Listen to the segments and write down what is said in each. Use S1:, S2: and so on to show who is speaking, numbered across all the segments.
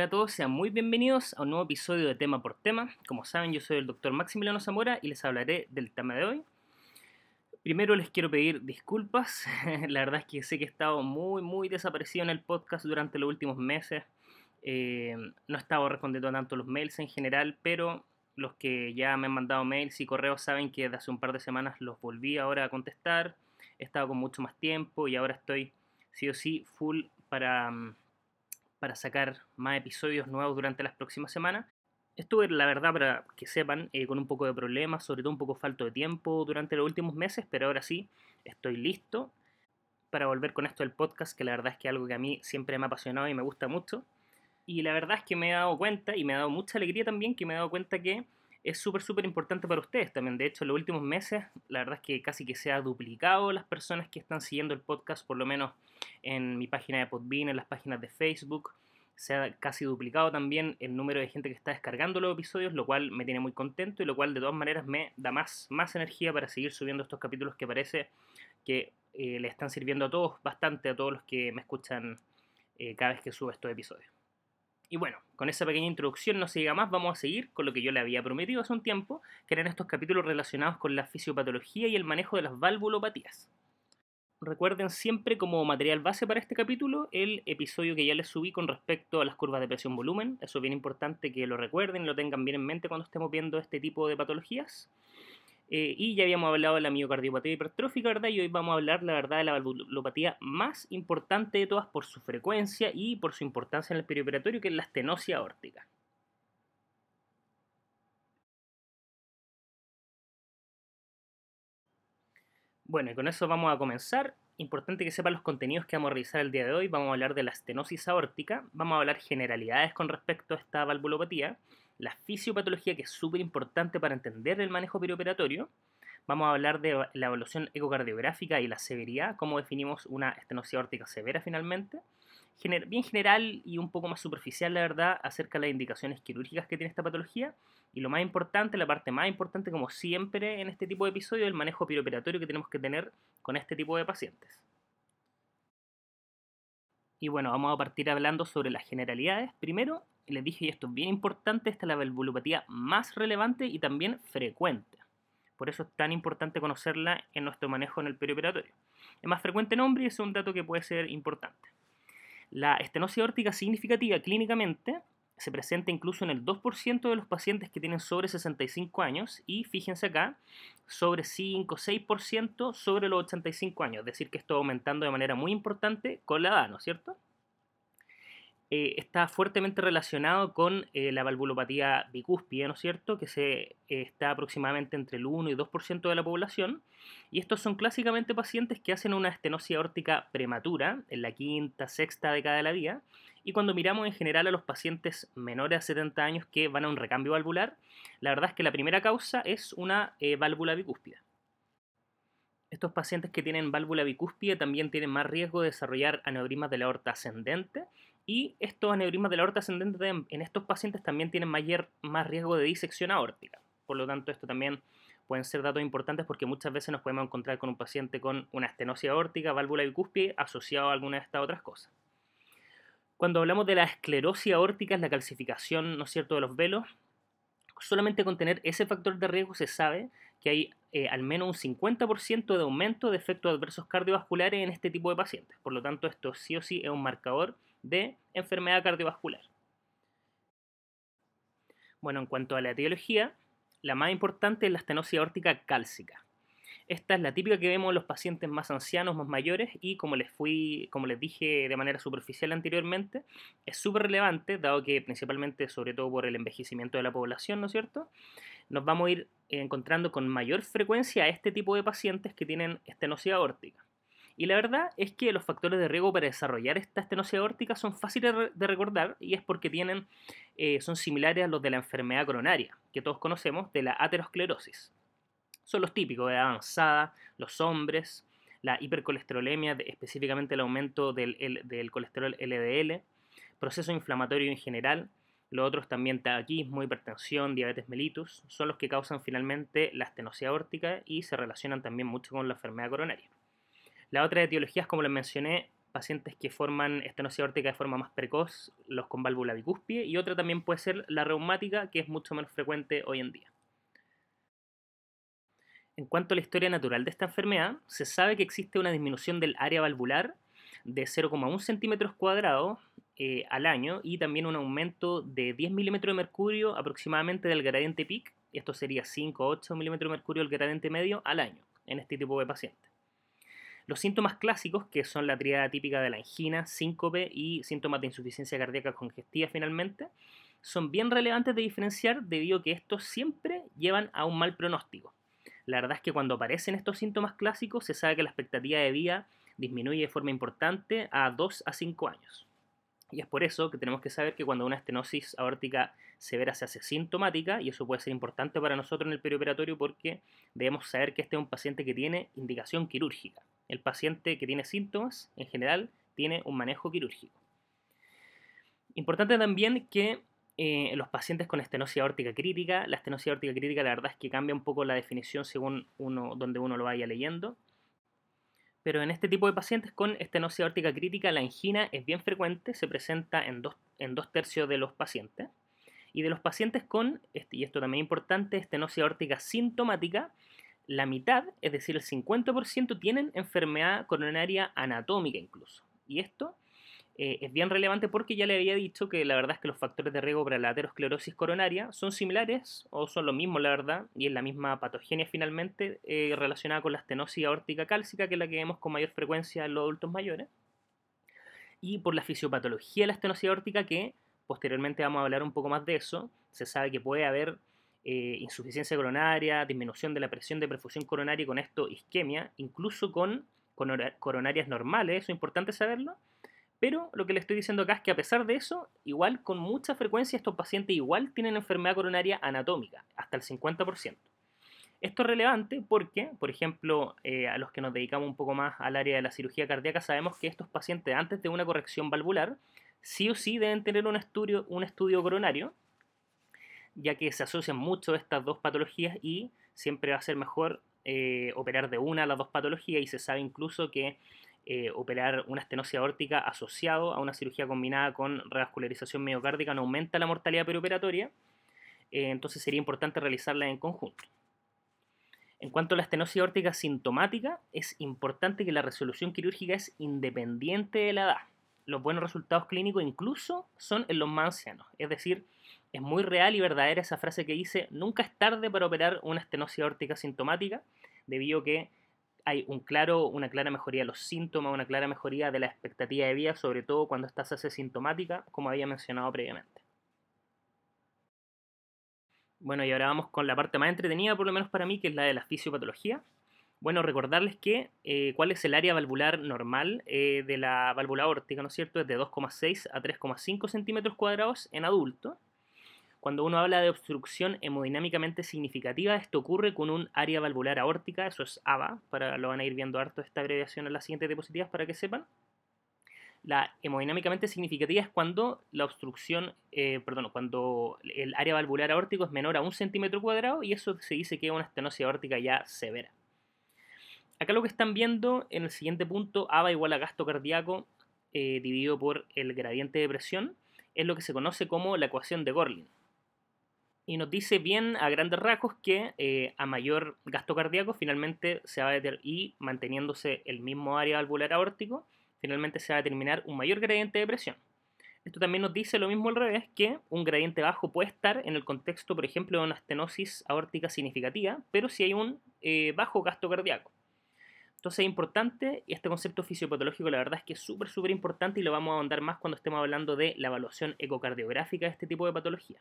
S1: Hola a todos, sean muy bienvenidos a un nuevo episodio de Tema por Tema. Como saben, yo soy el doctor Maximiliano Zamora y les hablaré del tema de hoy. Primero les quiero pedir disculpas. La verdad es que sé que he estado muy, muy desaparecido en el podcast durante los últimos meses. Eh, no he estado respondiendo tanto los mails en general, pero los que ya me han mandado mails y correos saben que desde hace un par de semanas los volví ahora a contestar. He estado con mucho más tiempo y ahora estoy sí o sí full para mm, para sacar más episodios nuevos durante las próximas semanas. Estuve, la verdad, para que sepan, eh, con un poco de problemas, sobre todo un poco falto de tiempo durante los últimos meses, pero ahora sí, estoy listo para volver con esto del podcast, que la verdad es que es algo que a mí siempre me ha apasionado y me gusta mucho. Y la verdad es que me he dado cuenta, y me ha dado mucha alegría también, que me he dado cuenta que es súper, súper importante para ustedes también. De hecho, en los últimos meses, la verdad es que casi que se ha duplicado las personas que están siguiendo el podcast, por lo menos en mi página de Podbean, en las páginas de Facebook. Se ha casi duplicado también el número de gente que está descargando los episodios, lo cual me tiene muy contento y lo cual de todas maneras me da más, más energía para seguir subiendo estos capítulos que parece que eh, le están sirviendo a todos bastante, a todos los que me escuchan eh, cada vez que subo estos episodios. Y bueno, con esa pequeña introducción no se diga más, vamos a seguir con lo que yo le había prometido hace un tiempo, que eran estos capítulos relacionados con la fisiopatología y el manejo de las valvulopatías. Recuerden siempre como material base para este capítulo el episodio que ya les subí con respecto a las curvas de presión-volumen. Eso es bien importante que lo recuerden y lo tengan bien en mente cuando estemos viendo este tipo de patologías. Eh, y ya habíamos hablado de la miocardiopatía hipertrófica, ¿verdad? Y hoy vamos a hablar, la verdad, de la valvulopatía más importante de todas por su frecuencia y por su importancia en el perioperatorio, que es la estenosis aórtica. Bueno, y con eso vamos a comenzar. Importante que sepan los contenidos que vamos a revisar el día de hoy. Vamos a hablar de la estenosis aórtica, vamos a hablar generalidades con respecto a esta valvulopatía la fisiopatología, que es súper importante para entender el manejo perioperatorio. Vamos a hablar de la evaluación ecocardiográfica y la severidad, cómo definimos una estenosis aórtica severa finalmente. bien general y un poco más superficial, la verdad, acerca de las indicaciones quirúrgicas que tiene esta patología. Y lo más importante, la parte más importante, como siempre en este tipo de episodios, el manejo perioperatorio que tenemos que tener con este tipo de pacientes. Y bueno, vamos a partir hablando sobre las generalidades. Primero, les dije, y esto es bien importante, esta es la valvulopatía más relevante y también frecuente. Por eso es tan importante conocerla en nuestro manejo en el perioperatorio. Es más frecuente en hombres y es un dato que puede ser importante. La estenosis aórtica significativa clínicamente se presenta incluso en el 2% de los pacientes que tienen sobre 65 años y fíjense acá, sobre 5 6% sobre los 85 años, es decir, que esto va aumentando de manera muy importante con la edad, ¿no es cierto? Eh, está fuertemente relacionado con eh, la valvulopatía bicúspide, ¿no es cierto?, que se, eh, está aproximadamente entre el 1 y 2% de la población. Y estos son clásicamente pacientes que hacen una estenosis aórtica prematura, en la quinta, sexta década de la vida. Y cuando miramos en general a los pacientes menores a 70 años que van a un recambio valvular, la verdad es que la primera causa es una válvula bicúspida. Estos pacientes que tienen válvula bicúspide también tienen más riesgo de desarrollar aneurismas de la aorta ascendente y estos aneurismas de la aorta ascendente en estos pacientes también tienen mayor, más riesgo de disección aórtica. Por lo tanto, esto también pueden ser datos importantes porque muchas veces nos podemos encontrar con un paciente con una estenosis aórtica, válvula bicúspide, asociado a alguna de estas otras cosas. Cuando hablamos de la esclerosis aórtica, es la calcificación, ¿no es cierto?, de los velos, solamente con tener ese factor de riesgo se sabe que hay eh, al menos un 50% de aumento de efectos adversos cardiovasculares en este tipo de pacientes. Por lo tanto, esto sí o sí es un marcador de enfermedad cardiovascular. Bueno, en cuanto a la etiología, la más importante es la estenosis aórtica cálcica. Esta es la típica que vemos en los pacientes más ancianos, más mayores, y como les, fui, como les dije de manera superficial anteriormente, es súper relevante, dado que principalmente, sobre todo por el envejecimiento de la población, ¿no es cierto? Nos vamos a ir encontrando con mayor frecuencia a este tipo de pacientes que tienen estenosis aórtica. Y la verdad es que los factores de riesgo para desarrollar esta estenosis aórtica son fáciles de recordar y es porque tienen, eh, son similares a los de la enfermedad coronaria, que todos conocemos, de la aterosclerosis. Son los típicos de avanzada, los hombres, la hipercolesterolemia, específicamente el aumento del, colesterol LDL, proceso inflamatorio en general, los otros también tabaquismo, hipertensión, diabetes mellitus, son los que causan finalmente la estenosis aórtica y se relacionan también mucho con la enfermedad coronaria. Las otras etiologías, como les mencioné, pacientes que forman estenosis aórtica de forma más precoz, los con válvula bicúspide, y otra también puede ser la reumática, que es mucho menos frecuente hoy en día. En cuanto a la historia natural de esta enfermedad, se sabe que existe una disminución del área valvular de 0,1 centímetros cuadrados eh, al año y también un aumento de 10 milímetros de mercurio aproximadamente del gradiente PIC, esto sería 5 o 8 milímetros de mercurio del gradiente medio al año en este tipo de pacientes. Los síntomas clásicos, que son la triada típica de la angina, síncope y síntomas de insuficiencia cardíaca congestiva finalmente, son bien relevantes de diferenciar debido a que estos siempre llevan a un mal pronóstico. La verdad es que cuando aparecen estos síntomas clásicos se sabe que la expectativa de vida disminuye de forma importante a 2 a 5 años. Y es por eso que tenemos que saber que cuando una estenosis aórtica severa se hace sintomática, y eso puede ser importante para nosotros en el perioperatorio porque debemos saber que este es un paciente que tiene indicación quirúrgica. El paciente que tiene síntomas, en general, tiene un manejo quirúrgico. Importante también que eh, los pacientes con estenosis aórtica crítica, la estenosis aórtica crítica la verdad es que cambia un poco la definición según uno, donde uno lo vaya leyendo. Pero en este tipo de pacientes con estenosis aórtica crítica, la angina es bien frecuente, se presenta en dos, en dos tercios de los pacientes. Y de los pacientes con, este, y esto también es importante, estenosis aórtica sintomática, la mitad, es decir, el 50%, tienen enfermedad coronaria anatómica incluso. Y esto eh, es bien relevante porque ya le había dicho que la verdad es que los factores de riesgo para la aterosclerosis coronaria son similares o son lo mismo, la verdad, y es la misma patogenia finalmente eh, relacionada con la estenosis aórtica cálcica, que es la que vemos con mayor frecuencia en los adultos mayores, y por la fisiopatología de la estenosis aórtica, que posteriormente vamos a hablar un poco más de eso, se sabe que puede haber eh, insuficiencia coronaria, disminución de la presión de perfusión coronaria y con esto isquemia, incluso con coronarias normales, eso es importante saberlo, pero lo que le estoy diciendo acá es que a pesar de eso, igual con mucha frecuencia estos pacientes igual tienen enfermedad coronaria anatómica, hasta el 50%. Esto es relevante porque, por ejemplo, eh, a los que nos dedicamos un poco más al área de la cirugía cardíaca, sabemos que estos pacientes antes de una corrección valvular, sí o sí deben tener un estudio, un estudio coronario, ya que se asocian mucho estas dos patologías y siempre va a ser mejor eh, operar de una a las dos patologías y se sabe incluso que eh, operar una estenosis aórtica asociado a una cirugía combinada con revascularización miocárdica no aumenta la mortalidad perioperatoria, eh, entonces sería importante realizarla en conjunto. En cuanto a la estenosis aórtica sintomática, es importante que la resolución quirúrgica es independiente de la edad. Los buenos resultados clínicos incluso son en los más ancianos, es decir, es muy real y verdadera esa frase que dice nunca es tarde para operar una estenosis aórtica sintomática, debido a que hay un claro, una clara mejoría de los síntomas, una clara mejoría de la expectativa de vida, sobre todo cuando estás asintomática, como había mencionado previamente. Bueno, y ahora vamos con la parte más entretenida, por lo menos para mí, que es la de la fisiopatología. Bueno, recordarles que eh, cuál es el área valvular normal eh, de la válvula aórtica, ¿no es cierto? Es de 2,6 a 3,5 centímetros cuadrados en adulto. Cuando uno habla de obstrucción hemodinámicamente significativa, esto ocurre con un área valvular aórtica, eso es AVA, para, lo van a ir viendo harto esta abreviación en las siguientes diapositivas para que sepan. La hemodinámicamente significativa es cuando la obstrucción, eh, perdón, cuando el área valvular aórtico es menor a un centímetro cuadrado y eso se dice que es una estenosis aórtica ya severa. Acá lo que están viendo en el siguiente punto, AVA igual a gasto cardíaco eh, dividido por el gradiente de presión, es lo que se conoce como la ecuación de Gorlin y nos dice bien a grandes rasgos que eh, a mayor gasto cardíaco finalmente se va a y manteniéndose el mismo área valvular aórtico, finalmente se va a determinar un mayor gradiente de presión. Esto también nos dice lo mismo al revés, que un gradiente bajo puede estar en el contexto, por ejemplo, de una estenosis aórtica significativa, pero si hay un eh, bajo gasto cardíaco. Entonces es importante, y este concepto fisiopatológico la verdad es que es súper, súper importante y lo vamos a ahondar más cuando estemos hablando de la evaluación ecocardiográfica de este tipo de patología.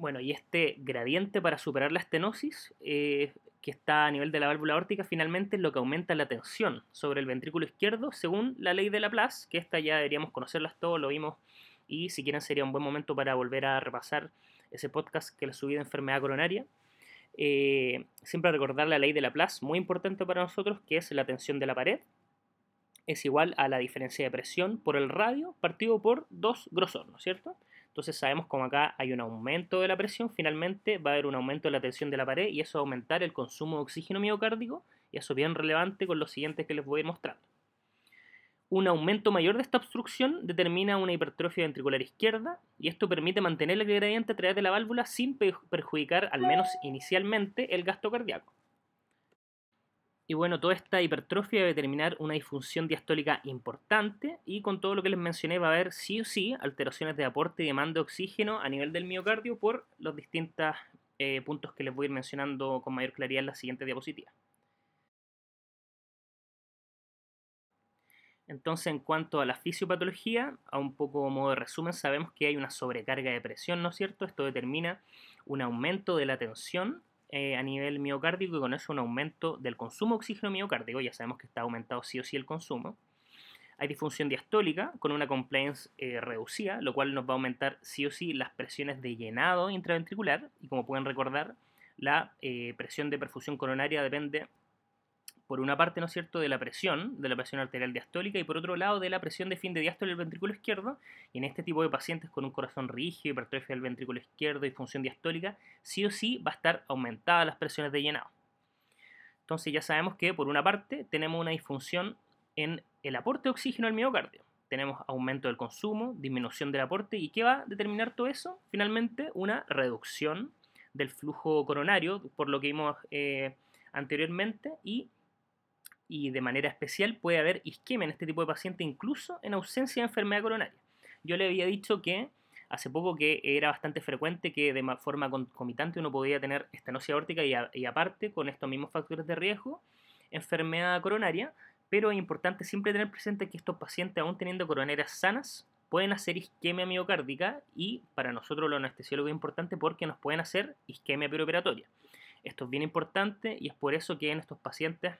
S1: Bueno, y este gradiente para superar la estenosis, eh, que está a nivel de la válvula aórtica, finalmente es lo que aumenta la tensión sobre el ventrículo izquierdo según la ley de Laplace, que esta ya deberíamos conocerlas todos, lo vimos, y si quieren sería un buen momento para volver a repasar ese podcast que les subí de enfermedad coronaria. Eh, siempre recordar la ley de Laplace, muy importante para nosotros, que es la tensión de la pared, es igual a la diferencia de presión por el radio partido por dos grosor, ¿no es cierto? Entonces sabemos como acá hay un aumento de la presión, finalmente va a haber un aumento de la tensión de la pared y eso va a aumentar el consumo de oxígeno miocárdico y eso es bien relevante con los siguientes que les voy a ir mostrando. Un aumento mayor de esta obstrucción determina una hipertrofia ventricular izquierda y esto permite mantener el gradiente a través de la válvula sin perjudicar, al menos inicialmente, el gasto cardíaco. Y bueno, toda esta hipertrofia debe determinar una disfunción diastólica importante y con todo lo que les mencioné va a haber sí o sí alteraciones de aporte y demanda de oxígeno a nivel del miocardio por los distintos eh, puntos que les voy a ir mencionando con mayor claridad en la siguiente diapositiva. Entonces, en cuanto a la fisiopatología, a un poco modo de resumen, sabemos que hay una sobrecarga de presión, ¿no es cierto? Esto determina un aumento de la tensión eh, a nivel miocárdico y con eso un aumento del consumo de oxígeno miocárdico, ya sabemos que está aumentado sí o sí el consumo. Hay disfunción diastólica con una compliance eh, reducida, lo cual nos va a aumentar sí o sí las presiones de llenado intraventricular y como pueden recordar, la eh, presión de perfusión coronaria depende por una parte, ¿no es cierto?, de la presión, de la presión arterial diastólica, y por otro lado, de la presión de fin de diástole del ventrículo izquierdo. Y en este tipo de pacientes con un corazón rígido, hipertrofia del ventrículo izquierdo y función diastólica, sí o sí va a estar aumentada las presiones de llenado. Entonces ya sabemos que, por una parte, tenemos una disfunción en el aporte de oxígeno al miocardio. Tenemos aumento del consumo, disminución del aporte, ¿y qué va a determinar todo eso? Finalmente, una reducción del flujo coronario, por lo que vimos eh, anteriormente, y y de manera especial puede haber isquemia en este tipo de paciente incluso en ausencia de enfermedad coronaria. Yo le había dicho que hace poco que era bastante frecuente que de forma concomitante uno podía tener estenosis aórtica y, aparte con estos mismos factores de riesgo enfermedad coronaria, pero es importante siempre tener presente que estos pacientes aún teniendo coronarias sanas pueden hacer isquemia miocárdica y para nosotros los anestesiólogos es importante porque nos pueden hacer isquemia preoperatoria. Esto es bien importante y es por eso que en estos pacientes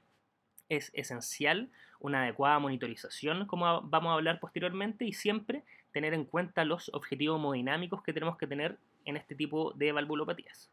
S1: es esencial una adecuada monitorización, como vamos a hablar posteriormente, y siempre tener en cuenta los objetivos hemodinámicos que tenemos que tener en este tipo de valvulopatías.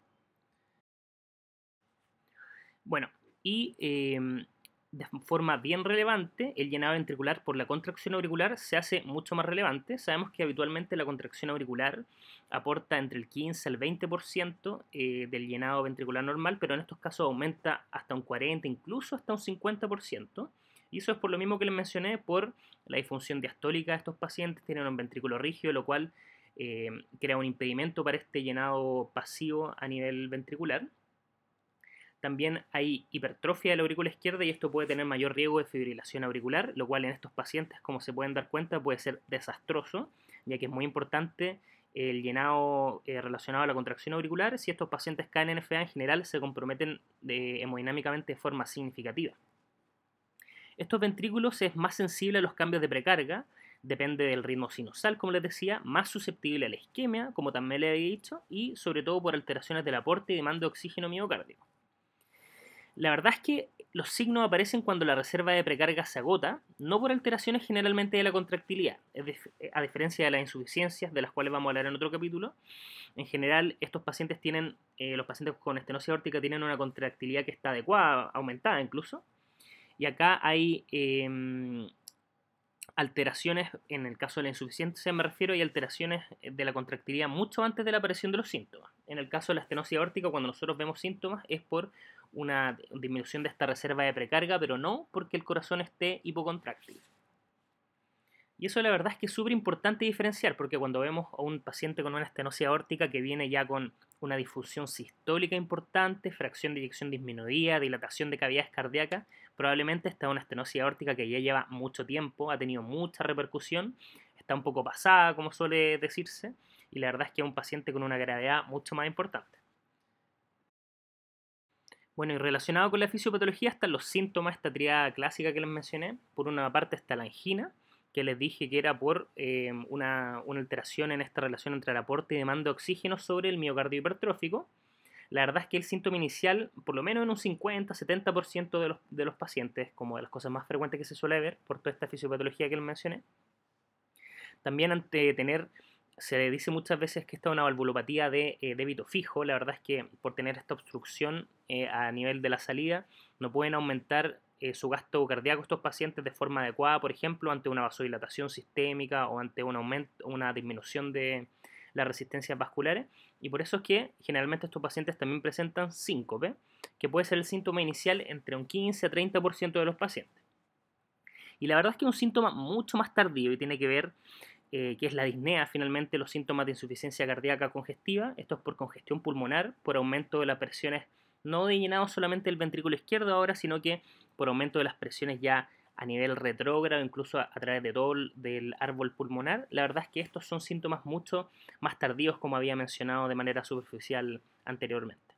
S1: Bueno, y em, de forma bien relevante, el llenado ventricular por la contracción auricular se hace mucho más relevante. Sabemos que habitualmente la contracción auricular aporta entre el 15 al 20% eh, del llenado ventricular normal, pero en estos casos aumenta hasta un 40, incluso hasta un 50%. Y eso es por lo mismo que les mencioné, por la disfunción diastólica de estos pacientes, tienen un ventrículo rígido, lo cual eh, crea un impedimento para este llenado pasivo a nivel ventricular. También hay hipertrofia de la aurícula izquierda y esto puede tener mayor riesgo de fibrilación auricular, lo cual en estos pacientes, como se pueden dar cuenta, puede ser desastroso, ya que es muy importante el llenado eh, relacionado a la contracción auricular. Si estos pacientes caen en FA en general, se comprometen hemodinámicamente de forma significativa. Estos ventrículos es más sensible a los cambios de precarga, depende del ritmo sinusal, como les decía, más susceptible a la isquemia, como también le había dicho, y sobre todo por alteraciones del aporte y demanda de oxígeno miocárdico. La verdad es que los signos aparecen cuando la reserva de precarga se agota, no por alteraciones generalmente de la contractilidad, a diferencia de las insuficiencias de las cuales vamos a hablar en otro capítulo. En general, estos pacientes tienen, eh, los pacientes con estenosis aórtica tienen una contractilidad que está adecuada, aumentada incluso. Y acá hay em, alteraciones, en el caso de la insuficiencia me refiero, hay alteraciones de la contractilidad mucho antes de la aparición de los síntomas. En el caso de la estenosis aórtica, cuando nosotros vemos síntomas, es por una disminución de esta reserva de precarga, pero no porque el corazón esté hipocontráctil. Y eso la verdad es que es súper importante diferenciar, porque cuando vemos a un paciente con una estenosis aórtica que viene ya con una difusión sistólica importante, fracción de eyección disminuida, dilatación de cavidades cardíacas, probablemente está una estenosis aórtica que ya lleva mucho tiempo, ha tenido mucha repercusión, está un poco pasada, como suele decirse, y la verdad es que es un paciente con una gravedad mucho más importante. Bueno, y relacionado con la fisiopatología están los síntomas, esta triada clásica que les mencioné. Por una parte está la angina, que les dije que era por eh, una, alteración en esta relación entre el aporte y demanda de oxígeno sobre el miocardio hipertrófico. La verdad es que el síntoma inicial, por lo menos en un 50-70% de los, de los pacientes, como de las cosas más frecuentes que se suele ver por toda esta fisiopatología que les mencioné, también ante tener se dice muchas veces que esta es una valvulopatía de eh, débito fijo. La verdad es que por tener esta obstrucción eh, a nivel de la salida, no pueden aumentar eh, su gasto cardíaco estos pacientes de forma adecuada, por ejemplo, ante una vasodilatación sistémica o ante un aumento, una disminución de las resistencias vasculares. Y por eso es que generalmente estos pacientes también presentan síncope, que puede ser el síntoma inicial entre un 15 a 30% de los pacientes. Y la verdad es que es un síntoma mucho más tardío y tiene que ver, eh, que es la disnea, finalmente, los síntomas de insuficiencia cardíaca congestiva. Esto es por congestión pulmonar, por aumento de las presiones, no de llenado solamente del ventrículo izquierdo ahora, sino que por aumento de las presiones ya a nivel retrógrado, incluso a, través de todo el del árbol pulmonar. La verdad es que estos son síntomas mucho más tardíos, como había mencionado de manera superficial anteriormente.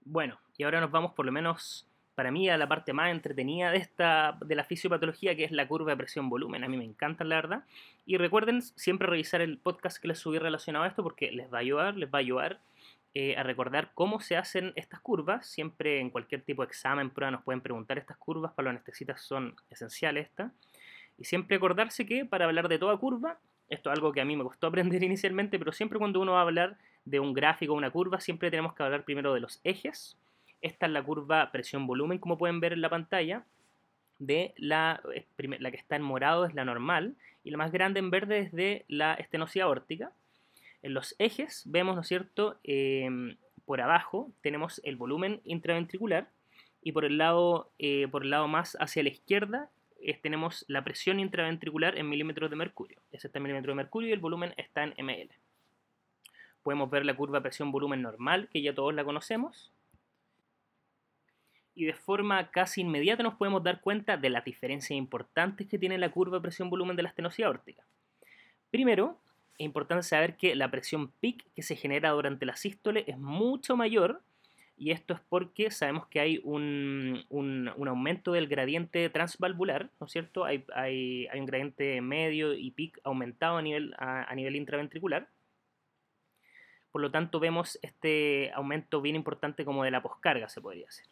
S1: Bueno, y ahora nos vamos por lo menos para mí a la parte más entretenida de esta de la fisiopatología que es la curva de presión volumen. A mí me encantan la verdad. Y recuerden siempre revisar el podcast que les subí relacionado a esto porque les va a ayudar, les va a ayudar eh, a recordar cómo se hacen estas curvas. Siempre en cualquier tipo de examen, prueba, nos pueden preguntar estas curvas. Para los anestesistas son esenciales estas. Y siempre acordarse que para hablar de toda curva, esto es algo que a mí me costó aprender inicialmente, pero siempre cuando uno va a hablar de un gráfico o una curva, siempre tenemos que hablar primero de los ejes. Esta es la curva presión-volumen, como pueden ver en la pantalla. De la, la que está en morado es la normal y la más grande en verde es de la estenosis aórtica. En los ejes vemos, ¿no es cierto?, em, por abajo tenemos el volumen intraventricular y por el lado, eh, por el lado más hacia la izquierda tenemos la presión intraventricular en milímetros de mercurio. Ese está en milímetros de mercurio y el volumen está en ml. Podemos ver la curva presión-volumen normal, que ya todos la conocemos. Y de forma casi inmediata nos podemos dar cuenta de las diferencias importantes que tiene la curva presión-volumen de la estenosis aórtica. Primero, es importante saber que la presión peak que se genera durante la sístole es mucho mayor y esto es porque sabemos que hay un, aumento del gradiente transvalvular, ¿no es cierto? Hay, un gradiente medio y peak aumentado a nivel, a, nivel intraventricular. Por lo tanto, vemos este aumento bien importante como de la poscarga, se podría hacer.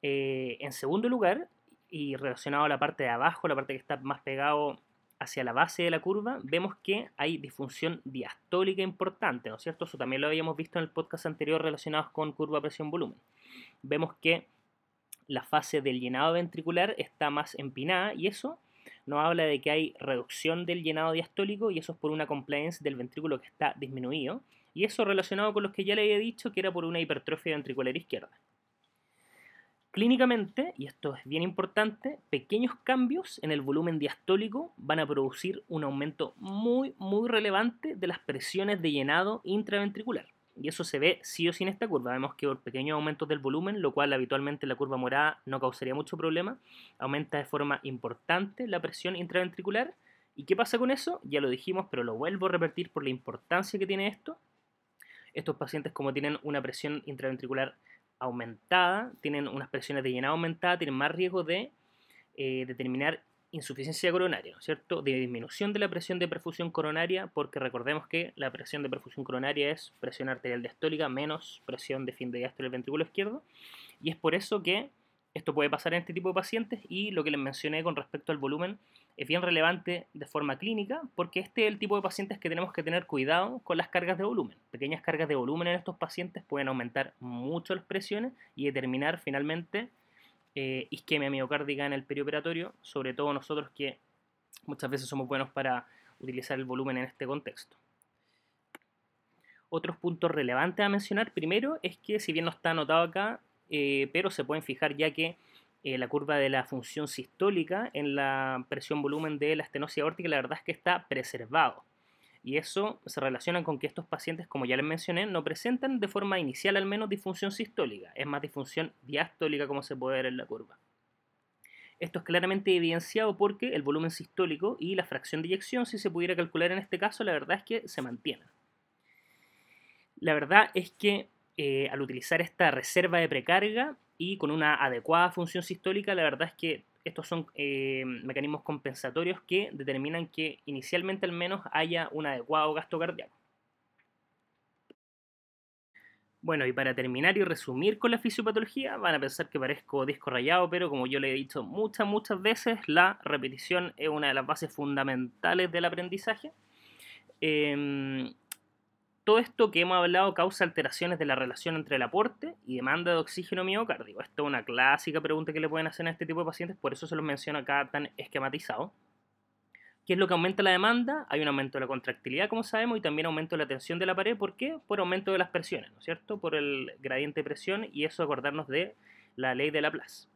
S1: Eh, en segundo lugar, y relacionado a la parte de abajo, la parte que está más pegado hacia la base de la curva, vemos que hay disfunción diastólica importante, ¿no es cierto? Eso también lo habíamos visto en el podcast anterior relacionado con curva presión-volumen. Vemos que la fase del llenado ventricular está más empinada y eso nos habla de que hay reducción del llenado diastólico y eso es por una compliance del ventrículo que está disminuido. Y eso relacionado con los que ya le había dicho que era por una hipertrofia ventricular izquierda. Clínicamente, y esto es bien importante, pequeños cambios en el volumen diastólico van a producir un aumento muy, muy relevante de las presiones de llenado intraventricular. Y eso se ve sí o sí en esta curva. Vemos que por pequeños aumentos del volumen, lo cual habitualmente la curva morada no causaría mucho problema, aumenta de forma importante la presión intraventricular. ¿Y qué pasa con eso? Ya lo dijimos, pero lo vuelvo a repetir por la importancia que tiene esto. Estos pacientes como tienen una presión intraventricular aumentada, tienen unas presiones de llenado aumentada, tienen más riesgo de eh, determinar insuficiencia coronaria, ¿no es cierto? De disminución de la presión de perfusión coronaria, porque recordemos que la presión de perfusión coronaria es presión arterial diastólica menos presión de fin de diástole del ventrículo izquierdo, y es por eso que esto puede pasar en este tipo de pacientes y lo que les mencioné con respecto al volumen es bien relevante de forma clínica porque este es el tipo de pacientes que tenemos que tener cuidado con las cargas de volumen. Pequeñas cargas de volumen en estos pacientes pueden aumentar mucho las presiones y determinar finalmente eh, isquemia miocárdica en el perioperatorio, sobre todo nosotros que muchas veces somos buenos para utilizar el volumen en este contexto. Otros puntos relevantes a mencionar primero es que si bien no está anotado acá, eh, pero se pueden fijar ya que eh, la curva de la función sistólica en la presión volumen de la estenosis aórtica, la verdad es que está preservado. Y eso se relaciona con que estos pacientes, como ya les mencioné, no presentan de forma inicial al menos disfunción sistólica, es más disfunción diastólica como se puede ver en la curva. Esto es claramente evidenciado porque el volumen sistólico y la fracción de eyección, si se pudiera calcular en este caso, la verdad es que se mantienen. La verdad es que eh, al utilizar esta reserva de precarga, y con una adecuada función sistólica, la verdad es que estos son eh, mecanismos compensatorios que determinan que inicialmente al menos haya un adecuado gasto cardíaco. Bueno, y para terminar y resumir con la fisiopatología, van a pensar que parezco disco rayado, pero como yo le he dicho muchas, muchas veces, la repetición es una de las bases fundamentales del aprendizaje. Em, todo esto que hemos hablado causa alteraciones de la relación entre el aporte y demanda de oxígeno miocárdico. Esto es una clásica pregunta que le pueden hacer a este tipo de pacientes, por eso se los menciono acá tan esquematizado. ¿Qué es lo que aumenta la demanda? Hay un aumento de la contractilidad, como sabemos, y también aumento de la tensión de la pared. ¿Por qué? Por aumento de las presiones, ¿no es cierto? Por el gradiente de presión y eso acordarnos de la ley de Laplace.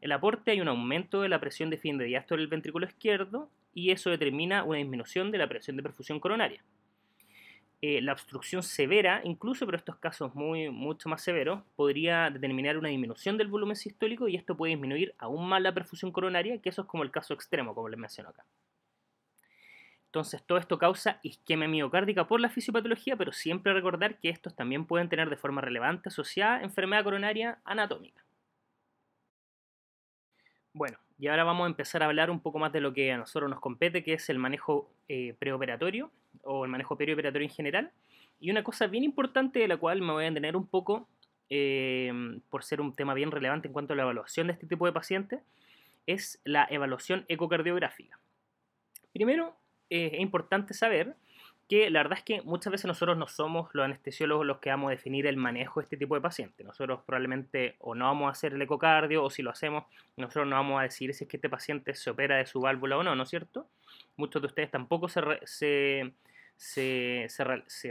S1: el aporte hay un aumento de la presión de fin de diástole del ventrículo izquierdo y eso determina una disminución de la presión de perfusión coronaria. Eh, la obstrucción severa, incluso pero estos casos muy, mucho más severos, podría determinar una disminución del volumen sistólico y esto puede disminuir aún más la perfusión coronaria, que eso es como el caso extremo, como les menciono acá. Entonces, todo esto causa isquemia miocárdica por la fisiopatología, pero siempre recordar que estos también pueden tener de forma relevante asociada enfermedad coronaria anatómica. Bueno, y ahora vamos a empezar a hablar un poco más de lo que a nosotros nos compete, que es el manejo eh, preoperatorio o el manejo perioperatorio en general. Y una cosa bien importante de la cual me voy a entender un poco, eh, por ser un tema bien relevante en cuanto a la evaluación de este tipo de pacientes, es la evaluación ecocardiográfica. Primero, eh, es importante saber que la verdad es que muchas veces nosotros no somos los anestesiólogos los que vamos a definir el manejo de este tipo de pacientes. Nosotros probablemente o no vamos a hacer el ecocardio o si lo hacemos, nosotros no vamos a decir si es que este paciente se opera de su válvula o no, ¿no es cierto? Muchos de ustedes tampoco se, se,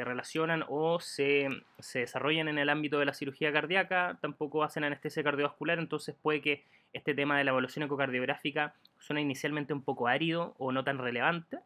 S1: relacionan o se, desarrollan en el ámbito de la cirugía cardíaca, tampoco hacen anestesia cardiovascular, entonces puede que este tema de la evaluación ecocardiográfica suene inicialmente un poco árido o no tan relevante.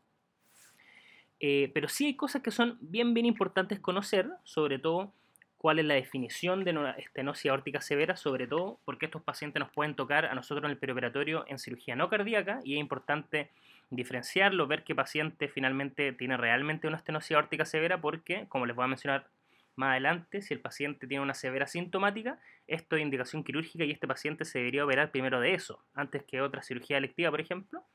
S1: Eh, pero sí hay cosas que son bien, bien importantes conocer, sobre todo cuál es la definición de estenosis aórtica severa, sobre todo porque estos pacientes nos pueden tocar a nosotros en el perioperatorio en cirugía no cardíaca y es importante diferenciarlo, ver qué paciente finalmente tiene realmente una estenosis aórtica severa porque, como les voy a mencionar más adelante, si el paciente tiene una severa sintomática, esto es indicación quirúrgica y este paciente se debería operar primero de eso, antes que otra cirugía electiva, por ejemplo.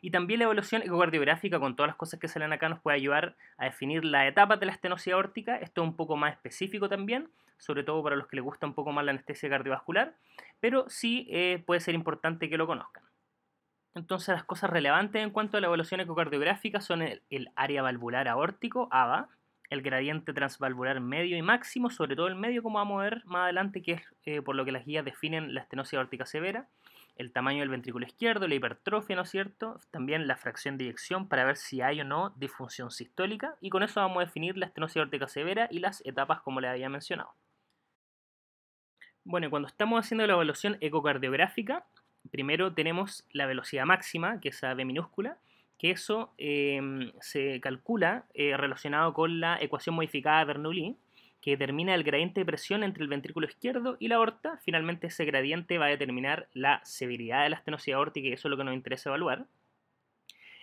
S1: Y también la evaluación ecocardiográfica con todas las cosas que salen acá nos puede ayudar a definir la etapa de la estenosis aórtica. Esto es un poco más específico también, sobre todo para los que les gusta un poco más la anestesia cardiovascular, pero sí eh, puede ser importante que lo conozcan. Entonces las cosas relevantes en cuanto a la evaluación ecocardiográfica son el, área valvular aórtico, AVA, el gradiente transvalvular medio y máximo, sobre todo el medio como vamos a ver más adelante, que es eh, por lo que las guías definen la estenosis aórtica severa, el tamaño del ventrículo izquierdo, la hipertrofia, ¿no es cierto? También la fracción de eyección para ver si hay o no disfunción sistólica y con eso vamos a definir la estenosis aórtica severa y las etapas como les había mencionado. Bueno, cuando estamos haciendo la evaluación ecocardiográfica, primero tenemos la velocidad máxima, que es a B minúscula, que eso em, se calcula eh, relacionado con la ecuación modificada de Bernoulli, que determina el gradiente de presión entre el ventrículo izquierdo y la aorta. Finalmente ese gradiente va a determinar la severidad de la estenosis aórtica y eso es lo que nos interesa evaluar.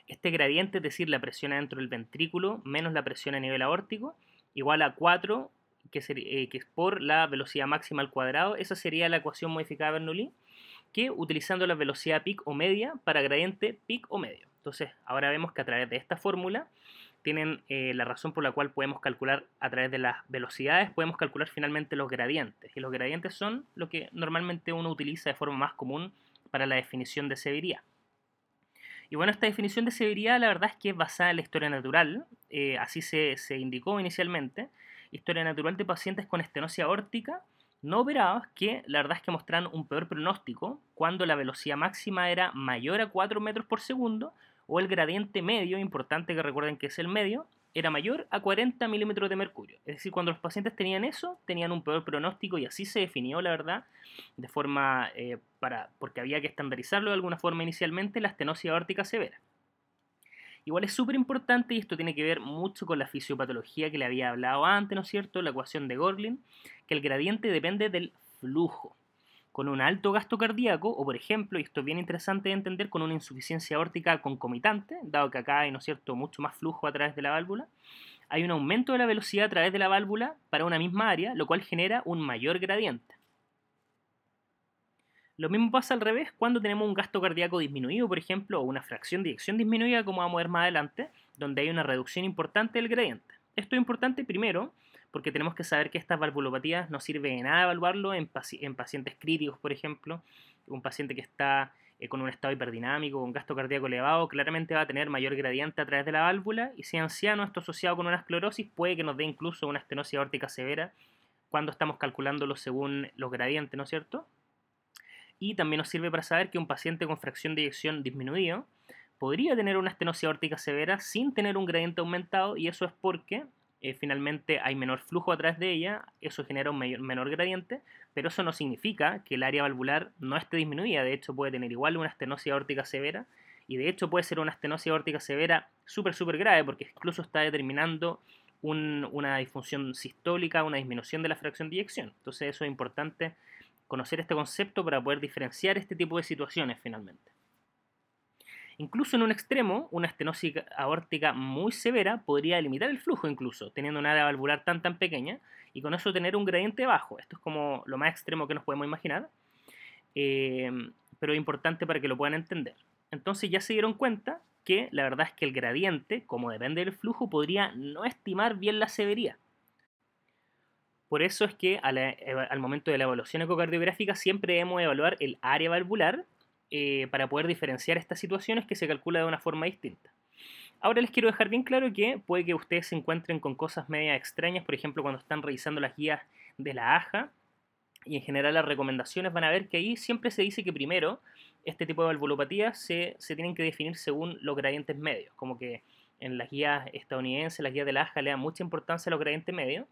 S1: Este gradiente, es decir, la presión dentro del ventrículo menos la presión a nivel aórtico, igual a 4, que, eh, que es por la velocidad máxima al cuadrado. Esa sería la ecuación modificada de Bernoulli, que utilizando la velocidad peak o media para gradiente peak o medio. Entonces, ahora vemos que a través de esta fórmula tienen eh, la razón por la cual podemos calcular a través de las velocidades, podemos calcular finalmente los gradientes. Y los gradientes son lo que normalmente uno utiliza de forma más común para la definición de severidad. Y bueno, esta definición de severidad la verdad es que es basada en la historia natural, eh, así se, se, indicó inicialmente, historia natural de pacientes con estenosis aórtica no operados que la verdad es que mostraron un peor pronóstico cuando la velocidad máxima era mayor a 4 metros por segundo o el gradiente medio, importante que recuerden que es el medio, era mayor a 40 milímetros de mercurio. Es decir, cuando los pacientes tenían eso, tenían un peor pronóstico y así se definió, la verdad, de forma, eh, para, porque había que estandarizarlo de alguna forma inicialmente, la estenosis aórtica severa. Igual es súper importante y esto tiene que ver mucho con la fisiopatología que le había hablado antes, ¿no es cierto? La ecuación de Gorlin, que el gradiente depende del flujo con un alto gasto cardíaco, o por ejemplo, y esto es bien interesante de entender, con una insuficiencia aórtica concomitante, dado que acá hay, ¿no es cierto?, mucho más flujo a través de la válvula, hay un aumento de la velocidad a través de la válvula para una misma área, lo cual genera un mayor gradiente. Lo mismo pasa al revés cuando tenemos un gasto cardíaco disminuido, por ejemplo, o una fracción de eyección disminuida, como vamos a ver más adelante, donde hay una reducción importante del gradiente. Esto es importante primero porque tenemos que saber que estas valvulopatías no sirve de nada evaluarlo en, pacientes críticos, por ejemplo. Un paciente que está eh, con un estado hiperdinámico, con gasto cardíaco elevado, claramente va a tener mayor gradiente a través de la válvula y si anciano esto asociado con una esclerosis puede que nos dé incluso una estenosis aórtica severa cuando estamos calculándolo según los gradientes, ¿no es cierto? Y también nos sirve para saber que un paciente con fracción de eyección disminuido podría tener una estenosis aórtica severa sin tener un gradiente aumentado y eso es porque eh, finalmente hay menor flujo a través de ella, eso genera un menor gradiente, pero eso no significa que el área valvular no esté disminuida, de hecho puede tener igual una estenosis aórtica severa, y de hecho puede ser una estenosis aórtica severa súper, súper grave, porque incluso está determinando una disfunción sistólica, una disminución de la fracción de eyección. Entonces eso es importante conocer este concepto para poder diferenciar este tipo de situaciones finalmente. Incluso en un extremo, una estenosis aórtica muy severa podría limitar el flujo incluso, teniendo una área valvular tan tan pequeña y con eso tener un gradiente bajo. Esto es como lo más extremo que nos podemos imaginar, eh, pero es importante para que lo puedan entender. Entonces ya se dieron cuenta que la verdad es que el gradiente, como depende del flujo, podría no estimar bien la severidad. Por eso es que al momento de la evaluación ecocardiográfica siempre debemos evaluar el área valvular eh, para poder diferenciar estas situaciones que se calcula de una forma distinta. Ahora les quiero dejar bien claro que puede que ustedes se encuentren con cosas media extrañas, por ejemplo cuando están revisando las guías de la AJA y en general las recomendaciones van a ver que ahí siempre se dice que primero este tipo de valvulopatías se, se tienen que definir según los gradientes medios, como que en las guías estadounidenses, las guías de la AJA le dan mucha importancia a los gradientes medios.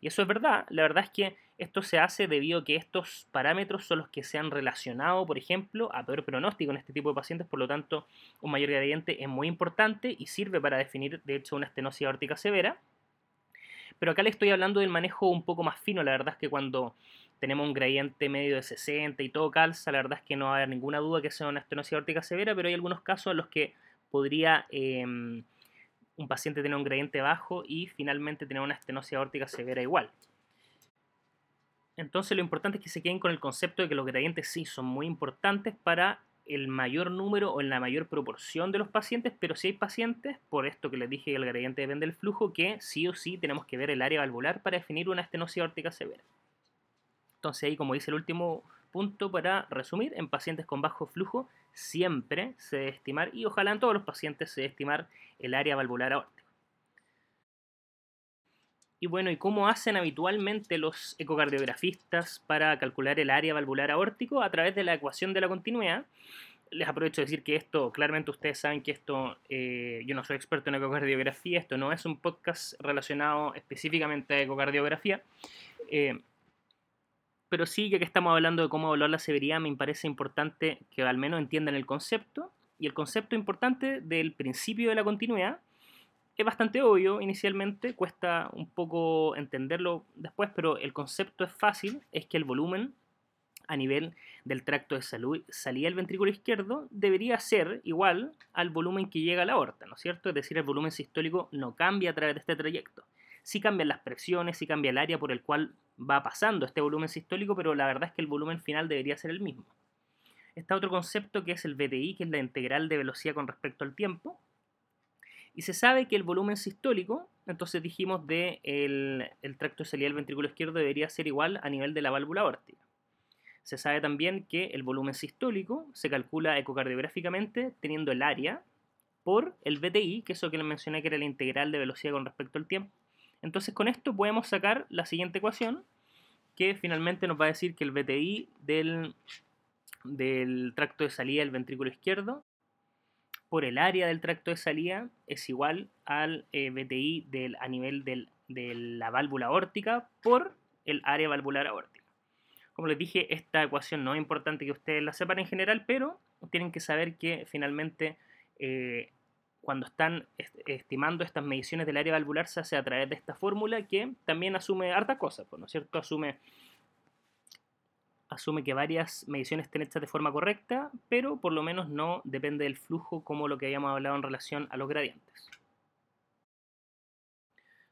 S1: Y eso es verdad. La verdad es que esto se hace debido a que estos parámetros son los que se han relacionado, por ejemplo, a peor pronóstico en este tipo de pacientes. Por lo tanto, un mayor gradiente es muy importante y sirve para definir, de hecho, una estenosis aórtica severa. Pero acá le estoy hablando del manejo un poco más fino. La verdad es que cuando tenemos un gradiente medio de 60 y todo calza, la verdad es que no va a haber ninguna duda que sea una estenosis aórtica severa, pero hay algunos casos en los que podría... Em, un paciente tiene un gradiente bajo y finalmente tiene una estenosis aórtica severa igual. Entonces lo importante es que se queden con el concepto de que los gradientes sí son muy importantes para el mayor número o en la mayor proporción de los pacientes, pero si hay pacientes, por esto que les dije que el gradiente depende del flujo, que sí o sí tenemos que ver el área valvular para definir una estenosis aórtica severa. Entonces ahí, como dice el último punto, para resumir, en pacientes con bajo flujo siempre se debe estimar, y ojalá en todos los pacientes se debe estimar el área valvular aórtica. Y bueno, ¿y cómo hacen habitualmente los ecocardiografistas para calcular el área valvular aórtico? A través de la ecuación de la continuidad. Les aprovecho de decir que esto, claramente ustedes saben que esto, eh, yo no soy experto en ecocardiografía, esto no es un podcast relacionado específicamente a ecocardiografía. Eh, pero sí, ya que estamos hablando de cómo evaluar la severidad, me parece importante que al menos entiendan el concepto. Y el concepto importante del principio de la continuidad es bastante obvio inicialmente, cuesta un poco entenderlo después, pero el concepto es fácil, es que el volumen a nivel del tracto de salud, salida del ventrículo izquierdo debería ser igual al volumen que llega a la aorta, ¿no es cierto? Es decir, el volumen sistólico no cambia a través de este trayecto. Sí cambian las presiones, sí cambia el área por el cual va pasando este volumen sistólico, pero la verdad es que el volumen final debería ser el mismo. Está otro concepto que es el VTI, que es la integral de velocidad con respecto al tiempo. Y se sabe que el volumen sistólico, entonces dijimos de el, tracto de salida del ventrículo izquierdo debería ser igual a nivel de la válvula aórtica. Se sabe también que el volumen sistólico se calcula ecocardiográficamente teniendo el área por el VTI, que es lo que les mencioné que era la integral de velocidad con respecto al tiempo. Entonces con esto podemos sacar la siguiente ecuación, que finalmente nos va a decir que el VTI del, del tracto de salida del ventrículo izquierdo por el área del tracto de salida es igual al eh, VTI del, a nivel del, de la válvula aórtica por el área valvular aórtica. Como les dije, esta ecuación no es importante que ustedes la sepan en general, pero tienen que saber que finalmente eh, cuando están estimando estas mediciones del área valvular se hace a través de esta fórmula que también asume harta pues, ¿no es cierto? Asume, asume que varias mediciones estén hechas de forma correcta, pero por lo menos no depende del flujo como lo que habíamos hablado en relación a los gradientes.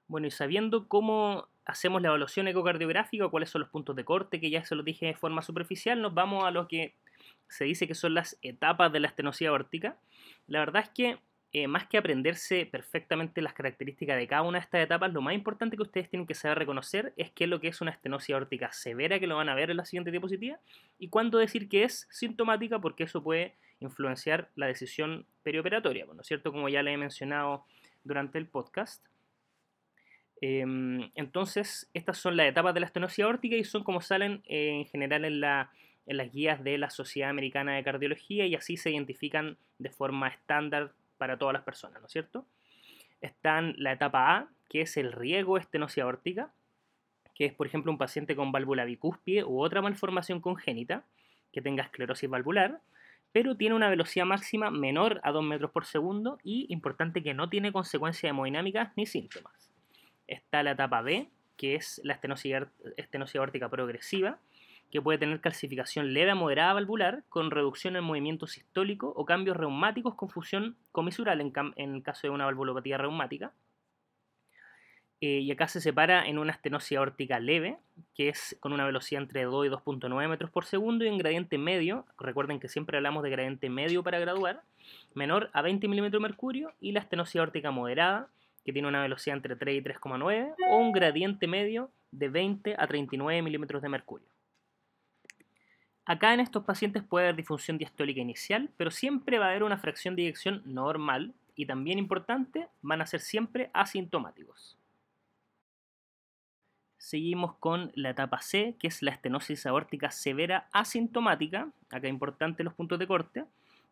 S1: Bueno, y sabiendo cómo hacemos la evaluación ecocardiográfica, cuáles son los puntos de corte, que ya se lo dije de forma superficial, nos vamos a lo que se dice que son las etapas de la estenosis aórtica. La verdad es que eh, más que aprenderse perfectamente las características de cada una de estas etapas, lo más importante que ustedes tienen que saber reconocer es qué es lo que es una estenosis aórtica severa, que lo van a ver en la siguiente diapositiva, y cuándo decir que es sintomática, porque eso puede influenciar la decisión perioperatoria, ¿no es cierto? Como ya le he mencionado durante el podcast. Em, entonces, estas son las etapas de la estenosis aórtica y son como salen eh, en general en, en las guías de la Sociedad Americana de Cardiología y así se identifican de forma estándar para todas las personas, ¿no es cierto? Están la etapa A, que es el riego estenosis aórtica, que es, por ejemplo, un paciente con válvula bicúspide u otra malformación congénita que tenga esclerosis valvular, pero tiene una velocidad máxima menor a 2 metros por segundo y, importante, que no tiene consecuencias hemodinámicas ni síntomas. Está la etapa B, que es la estenosis, estenosis aórtica progresiva, que puede tener calcificación leve a moderada valvular con reducción en movimiento sistólico o cambios reumáticos con fusión comisural en, en caso de una valvulopatía reumática. Eh, y acá se separa en una estenosis aórtica leve, que es con una velocidad entre 2 y 2.9 metros por segundo, y en gradiente medio, recuerden que siempre hablamos de gradiente medio para graduar, menor a 20 milímetros de mercurio, y la estenosis aórtica moderada, que tiene una velocidad entre 3 y 3,9, o un gradiente medio de 20 a 39 milímetros de mercurio. Acá en estos pacientes puede haber disfunción diastólica inicial, pero siempre va a haber una fracción de eyección normal y también importante, van a ser siempre asintomáticos. Seguimos con la etapa C, que es la estenosis aórtica severa asintomática. Acá importante los puntos de corte,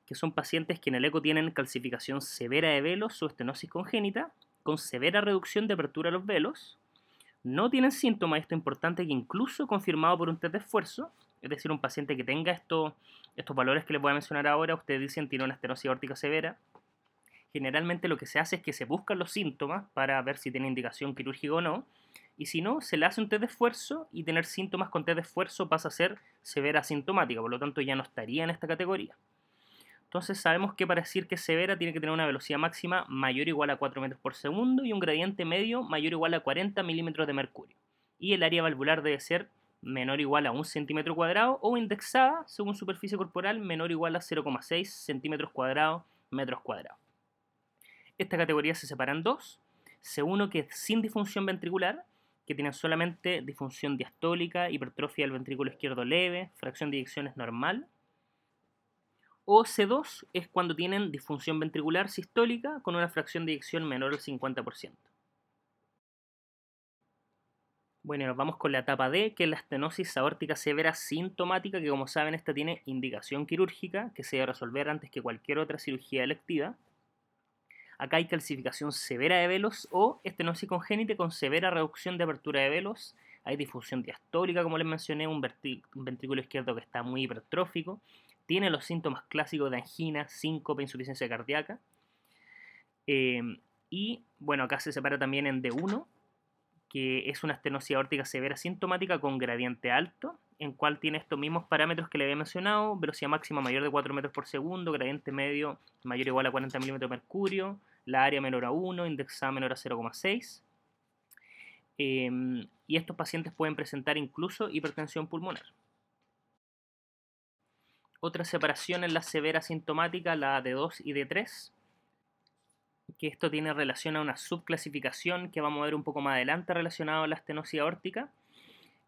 S1: que son pacientes que en el eco tienen calcificación severa de velos o estenosis congénita, con severa reducción de apertura de los velos. No tienen síntomas, esto es importante que incluso confirmado por un test de esfuerzo, es decir, un paciente que tenga estos valores que les voy a mencionar ahora, ustedes dicen tiene una estenosis aórtica severa. Generalmente lo que se hace es que se buscan los síntomas para ver si tiene indicación quirúrgica o no. Y si no, se le hace un test de esfuerzo y tener síntomas con test de esfuerzo pasa a ser severa asintomática, por lo tanto ya no estaría en esta categoría. Entonces sabemos que para decir que es severa tiene que tener una velocidad máxima mayor o igual a 4 metros por segundo y un gradiente medio mayor o igual a 40 milímetros de mercurio. Y el área valvular debe ser menor o igual a 1 centímetro cuadrado o indexada según superficie corporal menor o igual a 0,6 centímetros cuadrados metros cuadrados. Esta categoría se separa en dos. C1 que es sin disfunción ventricular, que tiene solamente disfunción diastólica, hipertrofia del ventrículo izquierdo leve, fracción de eyecciones normal. O C2 es cuando tienen disfunción ventricular sistólica con una fracción de eyección menor al 50%. Bueno, nos vamos con la etapa D, que es la estenosis aórtica severa sintomática, que como saben, esta tiene indicación quirúrgica, que se debe resolver antes que cualquier otra cirugía electiva. Acá hay calcificación severa de velos o estenosis congénita con severa reducción de apertura de velos. Hay difusión diastólica, como les mencioné, un, ventrículo izquierdo que está muy hipertrófico. Tiene los síntomas clásicos de angina, síncope, insuficiencia cardíaca. Eh, y bueno, acá se separa también en D1, que es una estenosis aórtica severa sintomática con gradiente alto, en cual tiene estos mismos parámetros que le había mencionado, velocidad máxima mayor de 4 metros por segundo, gradiente medio mayor o igual a 40 milímetros de mercurio, la área menor a 1, indexada menor a 0,6. Em, y estos pacientes pueden presentar incluso hipertensión pulmonar. Otra separación en la severa sintomática, la de 2 y de 3 que esto tiene relación a una subclasificación que vamos a ver un poco más adelante relacionado a la estenosis aórtica.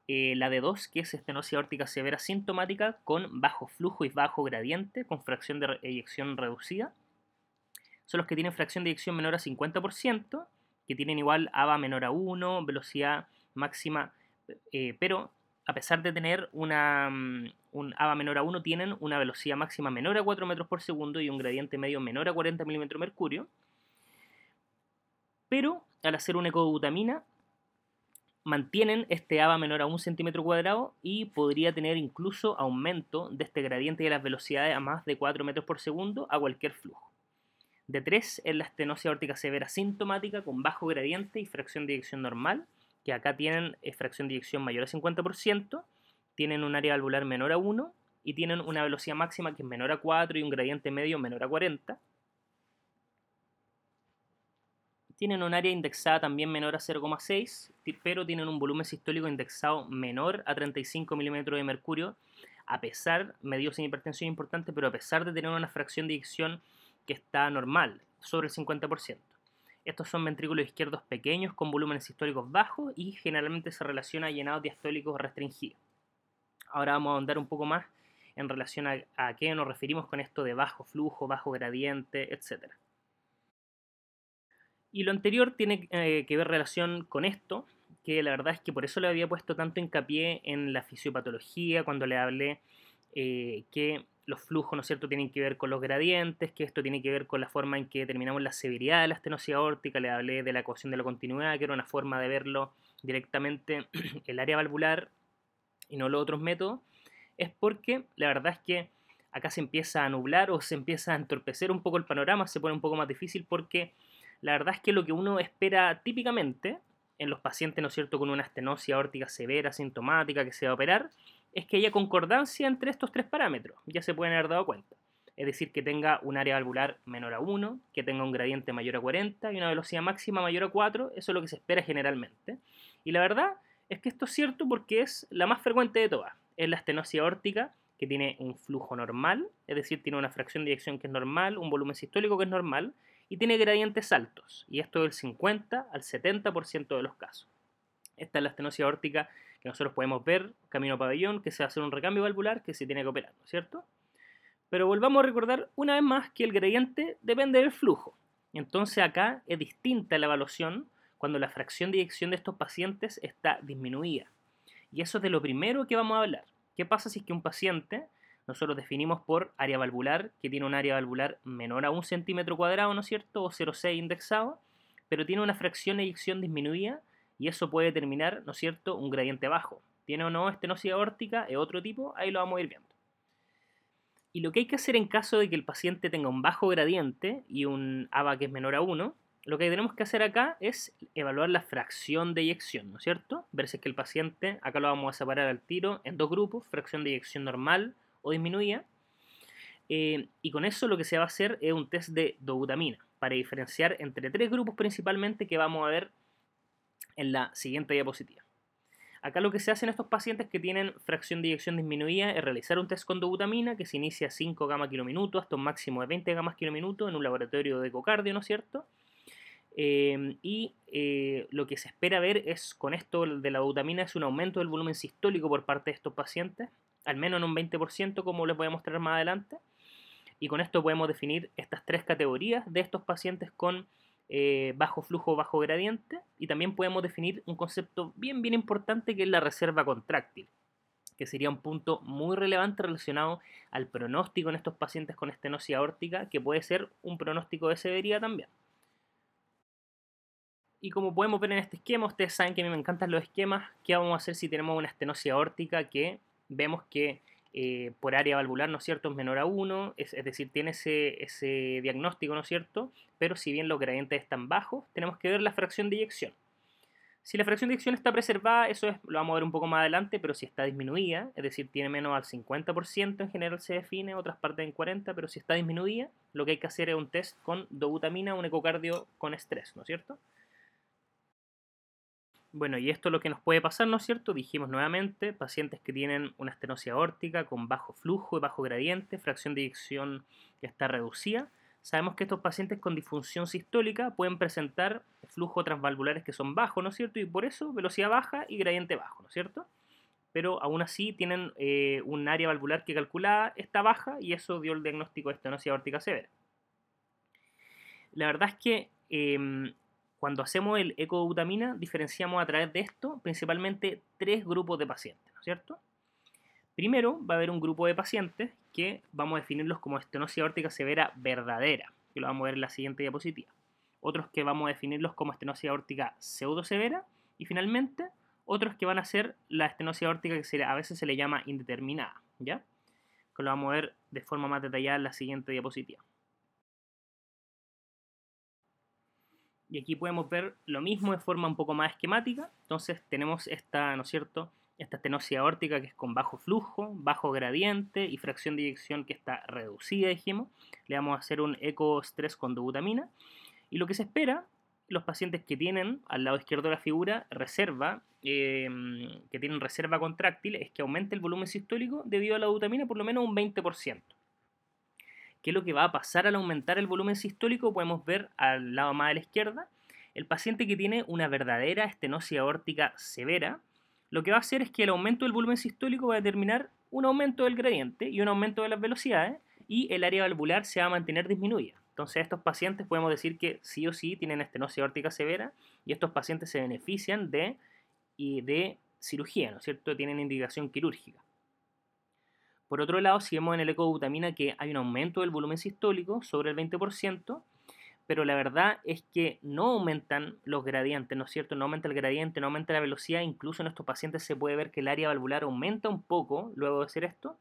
S1: Eh, la de 2, que es estenosis aórtica severa sintomática con bajo flujo y bajo gradiente, con fracción de eyección reducida. Son los que tienen fracción de eyección menor a 50%, que tienen igual AVA menor a 1, velocidad máxima, eh, pero a pesar de tener una, mm, un AVA menor a 1, tienen una velocidad máxima menor a 4 metros por segundo y un gradiente medio menor a 40 milímetros mercurio pero al hacer una ecobutamina mantienen este AVA menor a un centímetro cuadrado y podría tener incluso aumento de este gradiente de las velocidades a más de 4 metros por segundo a cualquier flujo. De 3 es la estenosis aórtica severa sintomática con bajo gradiente y fracción de eyección normal, que acá tienen eh, fracción de eyección mayor a 50%, tienen un área valvular menor a 1 y tienen una velocidad máxima que es menor a 4 y un gradiente medio menor a 40 tienen un área indexada también menor a 0,6, pero tienen un volumen sistólico indexado menor a 35 milímetros de mercurio, a pesar, medio sin hipertensión importante, pero a pesar de tener una fracción de eyección que está normal, sobre el 50%. Estos son ventrículos izquierdos pequeños con volúmenes sistólicos bajos y generalmente se relaciona a llenados diastólicos restringidos. Ahora vamos a ahondar un poco más en relación a, a qué nos referimos con esto de bajo flujo, bajo gradiente, etcétera. Y lo anterior tiene eh, que ver relación con esto, que la verdad es que por eso le había puesto tanto hincapié en la fisiopatología cuando le hablé eh, que los flujos, ¿no es cierto?, tienen que ver con los gradientes, que esto tiene que ver con la forma en que determinamos la severidad de la estenosis aórtica, le hablé de la ecuación de la continuidad, que era una forma de verlo directamente el área valvular y no los otros métodos, es porque la verdad es que acá se empieza a nublar o se empieza a entorpecer un poco el panorama, se pone un poco más difícil porque la verdad es que lo que uno espera típicamente en los pacientes, ¿no es cierto?, con una estenosis aórtica severa, sintomática, que se va a operar, es que haya concordancia entre estos tres parámetros, ya se pueden haber dado cuenta. Es decir, que tenga un área valvular menor a 1, que tenga un gradiente mayor a 40 y una velocidad máxima mayor a 4, eso es lo que se espera generalmente. Y la verdad es que esto es cierto porque es la más frecuente de todas. Es la estenosis aórtica que tiene un flujo normal, es decir, tiene una fracción de eyección que es normal, un volumen sistólico que es normal, y tiene gradientes altos, y esto del 50 al 70% de los casos. Esta es la estenosis aórtica que nosotros podemos ver, camino pabellón, que se hacer un recambio valvular que se tiene que operar, ¿no es cierto? Pero volvamos a recordar una vez más que el gradiente depende del flujo. Entonces acá es distinta la evaluación cuando la fracción de eyección de estos pacientes está disminuida. Y eso es de lo primero que vamos a hablar. ¿Qué pasa si es que un paciente, nosotros definimos por área valvular, que tiene un área valvular menor a un centímetro cuadrado, ¿no es cierto? O 0,6 indexado, pero tiene una fracción de eyección disminuida y eso puede determinar, ¿no es cierto?, un gradiente bajo. ¿Tiene o no estenosis aórtica? ¿Es otro tipo? Ahí lo vamos a ir viendo. Y lo que hay que hacer en caso de que el paciente tenga un bajo gradiente y un ABA que es menor a 1, lo que tenemos que hacer acá es evaluar la fracción de eyección, ¿no es cierto? Ver si es que el paciente, acá lo vamos a separar al tiro en dos grupos, fracción de eyección normal o disminuida. Eh, y con eso lo que se va a hacer es un test de dobutamina para diferenciar entre tres grupos principalmente que vamos a ver en la siguiente diapositiva. Acá lo que se hace en estos pacientes que tienen fracción de eyección disminuida es realizar un test con dobutamina que se inicia a 5 gamma kilominutos hasta un máximo de 20 gamas kilominutos en un laboratorio de ecocardio, ¿no es cierto? Eh, y eh, lo que se espera ver es con esto de la dobutamina es un aumento del volumen sistólico por parte de estos pacientes, al menos en un 20% como les voy a mostrar más adelante. Y con esto podemos definir estas tres categorías de estos pacientes con eh, bajo flujo, bajo gradiente, y también podemos definir un concepto bien, bien importante que es la reserva contráctil, que sería un punto muy relevante relacionado al pronóstico en estos pacientes con estenosis aórtica, que puede ser un pronóstico de severidad también. Y como podemos ver en este esquema, ustedes saben que a mí me encantan los esquemas, ¿qué vamos a hacer si tenemos una estenosis aórtica que vemos que eh, por área valvular, ¿no es cierto?, es menor a 1, es, decir, tiene ese, ese, diagnóstico, ¿no es cierto?, pero si bien los gradientes están bajos, tenemos que ver la fracción de eyección. Si la fracción de eyección está preservada, eso es, lo vamos a ver un poco más adelante, pero si está disminuida, es decir, tiene menos al 50% en general se define, otras partes en 40%, pero si está disminuida, lo que hay que hacer es un test con dobutamina, un ecocardio con estrés, ¿no es cierto?, bueno, y esto es lo que nos puede pasar, ¿no es cierto? Dijimos nuevamente, pacientes que tienen una estenosis aórtica con bajo flujo y bajo gradiente, fracción de eyección que está reducida. Sabemos que estos pacientes con disfunción sistólica pueden presentar flujos transvalvulares que son bajos, ¿no es cierto? Y por eso velocidad baja y gradiente bajo, ¿no es cierto? Pero aún así tienen eh, un área valvular que calculada está baja y eso dio el diagnóstico de estenosis aórtica severa. La verdad es que em, cuando hacemos el ecobutamina, diferenciamos a través de esto principalmente tres grupos de pacientes, ¿no es cierto? Primero, va a haber un grupo de pacientes que vamos a definirlos como estenosis aórtica severa verdadera, que lo vamos a ver en la siguiente diapositiva. Otros que vamos a definirlos como estenosis aórtica pseudo-severa. Y finalmente, otros que van a ser la estenosis aórtica que a veces se le llama indeterminada, ¿ya? Que lo vamos a ver de forma más detallada en la siguiente diapositiva. Y aquí podemos ver lo mismo de forma un poco más esquemática. Entonces tenemos esta, ¿no es cierto? Esta estenosis aórtica que es con bajo flujo, bajo gradiente y fracción de eyección que está reducida, dijimos. Le vamos a hacer un eco estrés con dobutamina. Y lo que se espera, los pacientes que tienen al lado izquierdo de la figura reserva, em, que tienen reserva contráctil, es que aumente el volumen sistólico debido a la dobutamina por lo menos un 20%. ¿Qué es lo que va a pasar al aumentar el volumen sistólico? Podemos ver al lado más de la izquierda, el paciente que tiene una verdadera estenosis aórtica severa, lo que va a hacer es que el aumento del volumen sistólico va a determinar un aumento del gradiente y un aumento de las velocidades y el área valvular se va a mantener disminuida. Entonces estos pacientes podemos decir que sí o sí tienen estenosis aórtica severa y estos pacientes se benefician de, de cirugía, ¿no es cierto? Tienen indicación quirúrgica. Por otro lado, si vemos en el ecobutamina que hay un aumento del volumen sistólico sobre el 20%, pero la verdad es que no aumentan los gradientes, ¿no es cierto? No aumenta el gradiente, no aumenta la velocidad, incluso en estos pacientes se puede ver que el área valvular aumenta un poco luego de hacer esto.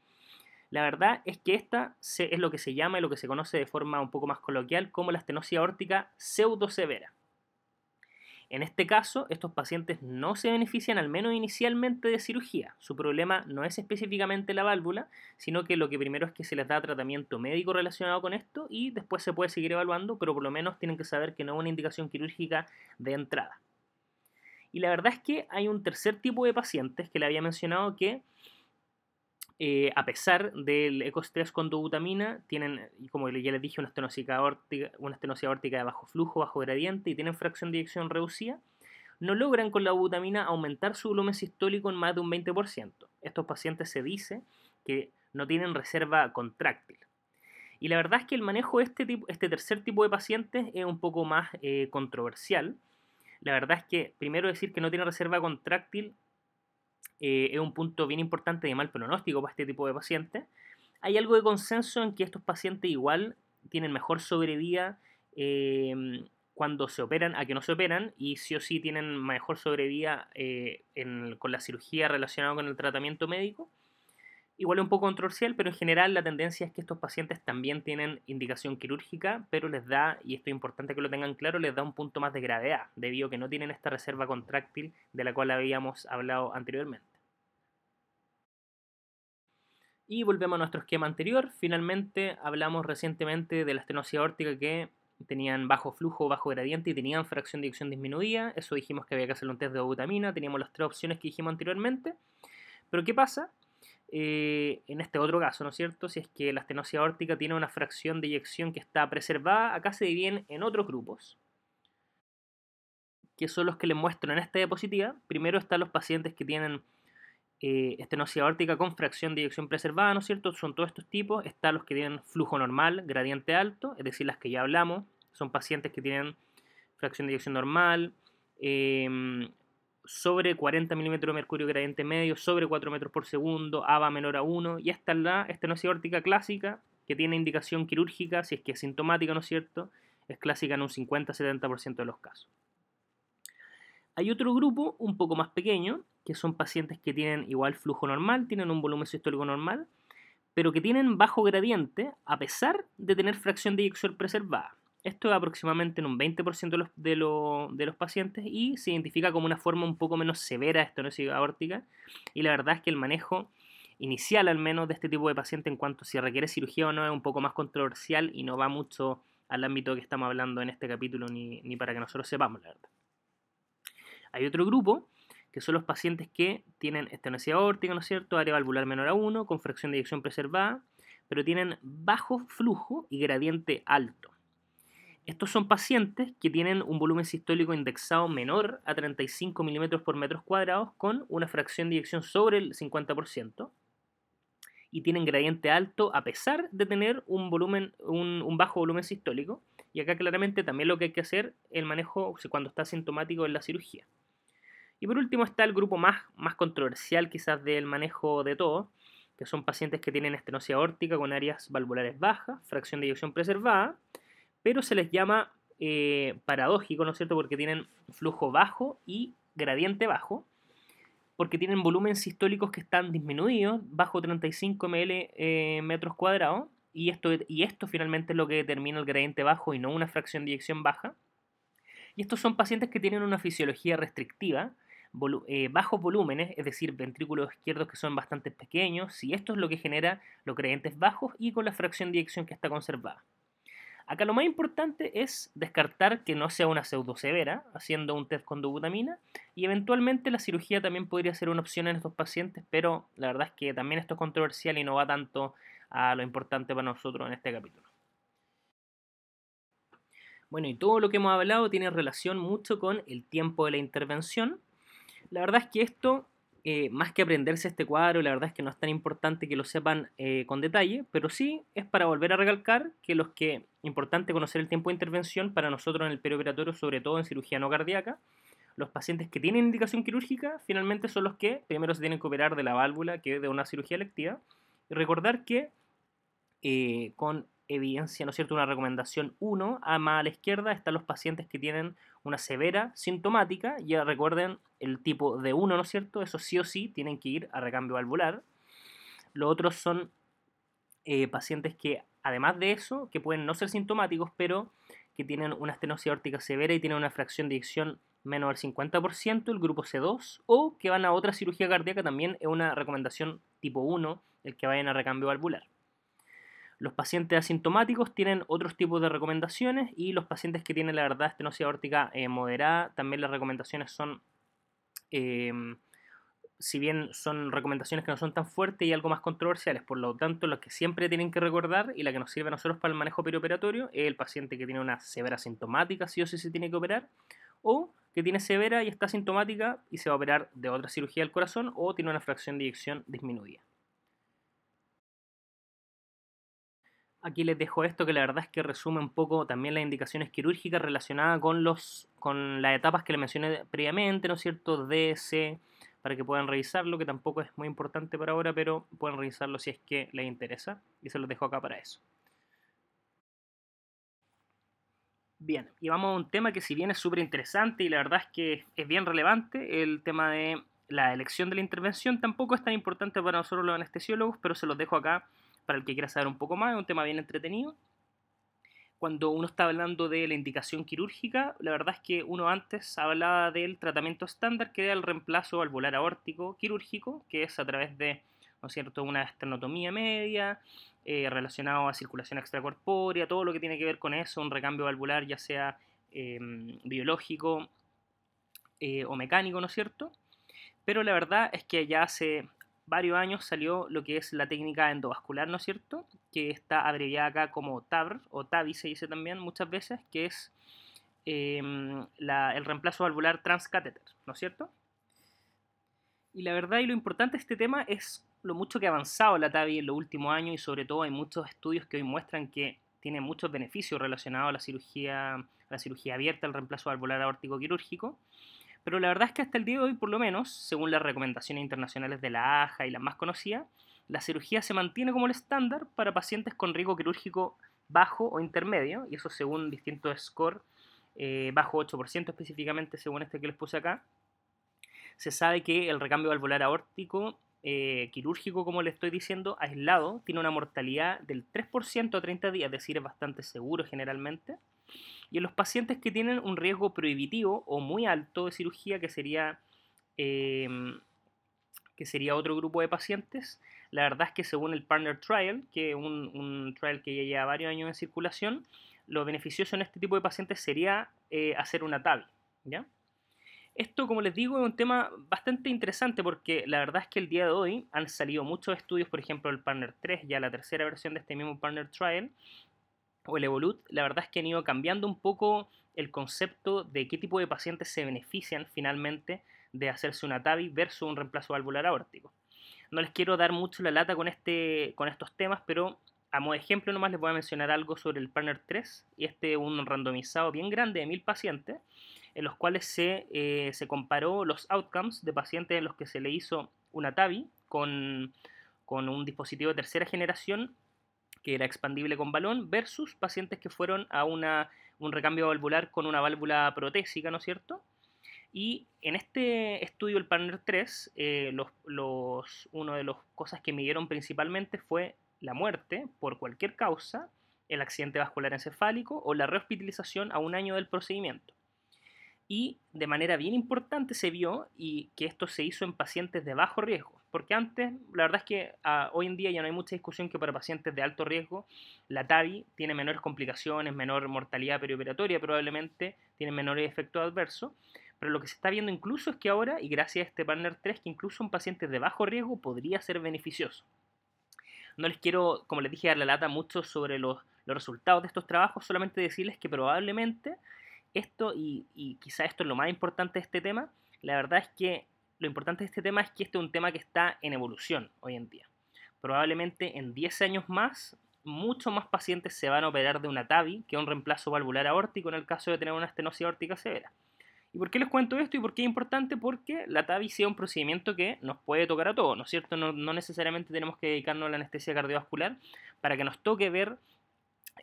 S1: La verdad es que esta es lo que se llama y lo que se conoce de forma un poco más coloquial como la estenosis aórtica pseudosevera. En este caso, estos pacientes no se benefician al menos inicialmente de cirugía. Su problema no es específicamente la válvula, sino que lo que primero es que se les da tratamiento médico relacionado con esto y después se puede seguir evaluando, pero por lo menos tienen que saber que no es una indicación quirúrgica de entrada. Y la verdad es que hay un tercer tipo de pacientes que le había mencionado que eh, a pesar del ecostrés con dobutamina, tienen, como ya les dije, una estenosis aórtica, una de bajo flujo, bajo gradiente y tienen fracción de eyección reducida, no logran con la dobutamina aumentar su volumen sistólico en más de un 20%. Estos pacientes se dice que no tienen reserva contráctil. Y la verdad es que el manejo de este, tipo, este tercer tipo de pacientes es un poco más eh, controversial. La verdad es que primero decir que no tiene reserva contráctil eh, es un punto bien importante de mal pronóstico para este tipo de pacientes. Hay algo de consenso en que estos pacientes igual tienen mejor sobrevida em, cuando se operan a que no se operan y sí o sí tienen mejor sobrevida eh, con la cirugía relacionada con el tratamiento médico. Igual es un poco controversial, pero en general la tendencia es que estos pacientes también tienen indicación quirúrgica, pero les da, y esto es importante que lo tengan claro, les da un punto más de gravedad, debido a que no tienen esta reserva contráctil de la cual habíamos hablado anteriormente. Y volvemos a nuestro esquema anterior. Finalmente hablamos recientemente de la estenosis aórtica que tenían bajo flujo, bajo gradiente y tenían fracción de eyección disminuida. Eso dijimos que había que hacer un test de butamina. Teníamos las tres opciones que dijimos anteriormente. Pero ¿qué pasa? Eh, en este otro caso, ¿no es cierto? Si es que la estenosis aórtica tiene una fracción de eyección que está preservada, acá se dividen en otros grupos, que son los que les muestro en esta diapositiva. Primero están los pacientes que tienen eh, estenosis aórtica con fracción de eyección preservada, ¿no es cierto? Son todos estos tipos. Están los que tienen flujo normal, gradiente alto, es decir, las que ya hablamos. Son pacientes que tienen fracción de eyección normal, eh, sobre 40 milímetros de mercurio gradiente medio, sobre 4 metros por segundo, ABA menor a 1, y esta es la estenosis aórtica clásica, que tiene indicación quirúrgica, si es que es sintomática, ¿no es cierto? Es clásica en un 50-70% de los casos. Hay otro grupo un poco más pequeño, que son pacientes que tienen igual flujo normal, tienen un volumen sistólico normal, pero que tienen bajo gradiente a pesar de tener fracción de eyección preservada. Esto es aproximadamente en un 20% de los, de, los, pacientes y se identifica como una forma un poco menos severa de estenosis aórtica. Y la verdad es que el manejo inicial, al menos, de este tipo de paciente en cuanto a si requiere cirugía o no, es un poco más controversial y no va mucho al ámbito que estamos hablando en este capítulo, ni, ni para que nosotros sepamos, la verdad. Hay otro grupo que son los pacientes que tienen estenosis aórtica, ¿no es cierto? Área valvular menor a 1, con fracción de eyección preservada, pero tienen bajo flujo y gradiente alto. Estos son pacientes que tienen un volumen sistólico indexado menor a 35 milímetros por metros cuadrados con una fracción de eyección sobre el 50% y tienen gradiente alto a pesar de tener un, bajo volumen sistólico. Y acá claramente también lo que hay que hacer el manejo cuando está sintomático en la cirugía. Y por último está el grupo más, más controversial quizás del manejo de todo, que son pacientes que tienen estenosis aórtica con áreas valvulares bajas, fracción de eyección preservada, pero se les llama eh, paradójico, ¿no es cierto? Porque tienen flujo bajo y gradiente bajo, porque tienen volúmenes sistólicos que están disminuidos, bajo 35 ml eh, metros cuadrados, y esto, y esto finalmente es lo que determina el gradiente bajo y no una fracción de eyección baja. Y estos son pacientes que tienen una fisiología restrictiva, eh, bajos volúmenes, es decir, ventrículos izquierdos que son bastante pequeños, y esto es lo que genera los gradientes bajos y con la fracción de eyección que está conservada. Acá lo más importante es descartar que no sea una pseudosevera, haciendo un test con dobutamina, y eventualmente la cirugía también podría ser una opción en estos pacientes, pero la verdad es que también esto es controversial y no va tanto a lo importante para nosotros en este capítulo. Bueno, y todo lo que hemos hablado tiene relación mucho con el tiempo de la intervención. La verdad es que esto eh, más que aprenderse este cuadro, la verdad es que no es tan importante que lo sepan eh, con detalle, pero sí es para volver a recalcar que los que importante conocer el tiempo de intervención para nosotros en el perioperatorio, sobre todo en cirugía no cardíaca, los pacientes que tienen indicación quirúrgica finalmente son los que primero se tienen que operar de la válvula, que es de una cirugía electiva, recordar que eh, con evidencia, ¿no es cierto?, una recomendación 1, a más a la izquierda están los pacientes que tienen una severa sintomática, ya recuerden el tipo de 1, ¿no es cierto?, eso sí o sí tienen que ir a recambio valvular. Los otros son eh, pacientes que, además de eso, que pueden no ser sintomáticos, pero que tienen una estenosis aórtica severa y tienen una fracción de eyección menos del 50%, el grupo C2, o que van a otra cirugía cardíaca, también es una recomendación tipo 1, el que vayan a recambio valvular. Los pacientes asintomáticos tienen otros tipos de recomendaciones y los pacientes que tienen la verdad estenosis aórtica eh, moderada, también las recomendaciones son, em, si bien son recomendaciones que no son tan fuertes y algo más controversiales, por lo tanto, lo que siempre tienen que recordar y la que nos sirve a nosotros para el manejo perioperatorio es el paciente que tiene una severa sintomática, sí o sí se tiene que operar, o que tiene severa y está sintomática y se va a operar de otra cirugía del corazón o tiene una fracción de eyección disminuida. Aquí les dejo esto que la verdad es que resume un poco también las indicaciones quirúrgicas relacionadas con, los, con las etapas que les mencioné previamente, ¿no es cierto? D, C, para que puedan revisarlo, que tampoco es muy importante por ahora, pero pueden revisarlo si es que les interesa. Y se los dejo acá para eso. Bien, y vamos a un tema que si bien es súper interesante y la verdad es que es bien relevante, el tema de la elección de la intervención tampoco es tan importante para nosotros los anestesiólogos, pero se los dejo acá para el que quiera saber un poco más, es un tema bien entretenido. Cuando uno está hablando de la indicación quirúrgica, la verdad es que uno antes hablaba del tratamiento estándar, que era el reemplazo valvular aórtico quirúrgico, que es a través de ¿no es cierto? una esternotomía media, eh, relacionado a circulación extracorpórea, todo lo que tiene que ver con eso, un recambio valvular ya sea em, biológico eh, o mecánico, ¿no es cierto? Pero la verdad es que ya hace varios años salió lo que es la técnica endovascular, ¿no es cierto? Que está abreviada acá como TAVR o TAVI se dice también muchas veces, que es em, el reemplazo valvular transcatéter, ¿no es cierto? Y la verdad y lo importante de este tema es lo mucho que ha avanzado la TAVI en los últimos años y sobre todo hay muchos estudios que hoy muestran que tiene muchos beneficios relacionados a la cirugía, la cirugía abierta, el reemplazo valvular aórtico quirúrgico. Pero la verdad es que hasta el día de hoy, por lo menos, según las recomendaciones internacionales de la AJA y las más conocidas, la cirugía se mantiene como el estándar para pacientes con riesgo quirúrgico bajo o intermedio, y eso según distintos scores, eh, bajo 8% específicamente, según este que les puse acá. Se sabe que el recambio valvular aórtico eh, quirúrgico, como le estoy diciendo, aislado, tiene una mortalidad del 3% a 30 días, es decir, es bastante seguro generalmente. Y en los pacientes que tienen un riesgo prohibitivo o muy alto de cirugía, que sería, em, que sería otro grupo de pacientes, la verdad es que según el Partner Trial, que es un, trial que ya lleva varios años en circulación, lo beneficioso en este tipo de pacientes sería eh, hacer una TAVI. ¿ya? Esto, como les digo, es un tema bastante interesante porque la verdad es que el día de hoy han salido muchos estudios, por ejemplo, el Partner 3, ya la tercera versión de este mismo Partner Trial, o el Evolut, la verdad es que han ido cambiando un poco el concepto de qué tipo de pacientes se benefician finalmente de hacerse una TAVI versus un reemplazo valvular aórtico. No les quiero dar mucho la lata con, este, con estos temas, pero a modo de ejemplo nomás les voy a mencionar algo sobre el Partner 3 y este un randomizado bien grande de mil pacientes en los cuales se, eh, se comparó los outcomes de pacientes en los que se le hizo una TAVI con, con un dispositivo de tercera generación que era expandible con balón, versus pacientes que fueron a una, un recambio valvular con una válvula protésica, ¿no es cierto? Y en este estudio, el Partner 3, eh, los, los, una de las cosas que midieron principalmente fue la muerte por cualquier causa, el accidente vascular encefálico o la rehospitalización a un año del procedimiento. Y de manera bien importante se vio y que esto se hizo en pacientes de bajo riesgo, porque antes, la verdad es que ah, hoy en día ya no hay mucha discusión que para pacientes de alto riesgo la TAVI tiene menores complicaciones, menor mortalidad perioperatoria probablemente, tiene menores efectos adversos, pero lo que se está viendo incluso es que ahora, y gracias a este Partner 3, que incluso en pacientes de bajo riesgo podría ser beneficioso. No les quiero, como les dije, dar la lata mucho sobre los, resultados de estos trabajos, solamente decirles que probablemente esto, y quizá esto es lo más importante de este tema, la verdad es que lo importante de este tema es que este es un tema que está en evolución hoy en día. Probablemente en 10 años más, muchos más pacientes se van a operar de una TAVI que un reemplazo valvular aórtico en el caso de tener una estenosis aórtica severa. ¿Y por qué les cuento esto y por qué es importante? Porque la TAVI sea un procedimiento que nos puede tocar a todos, ¿no es cierto? No, necesariamente tenemos que dedicarnos a la anestesia cardiovascular para que nos toque ver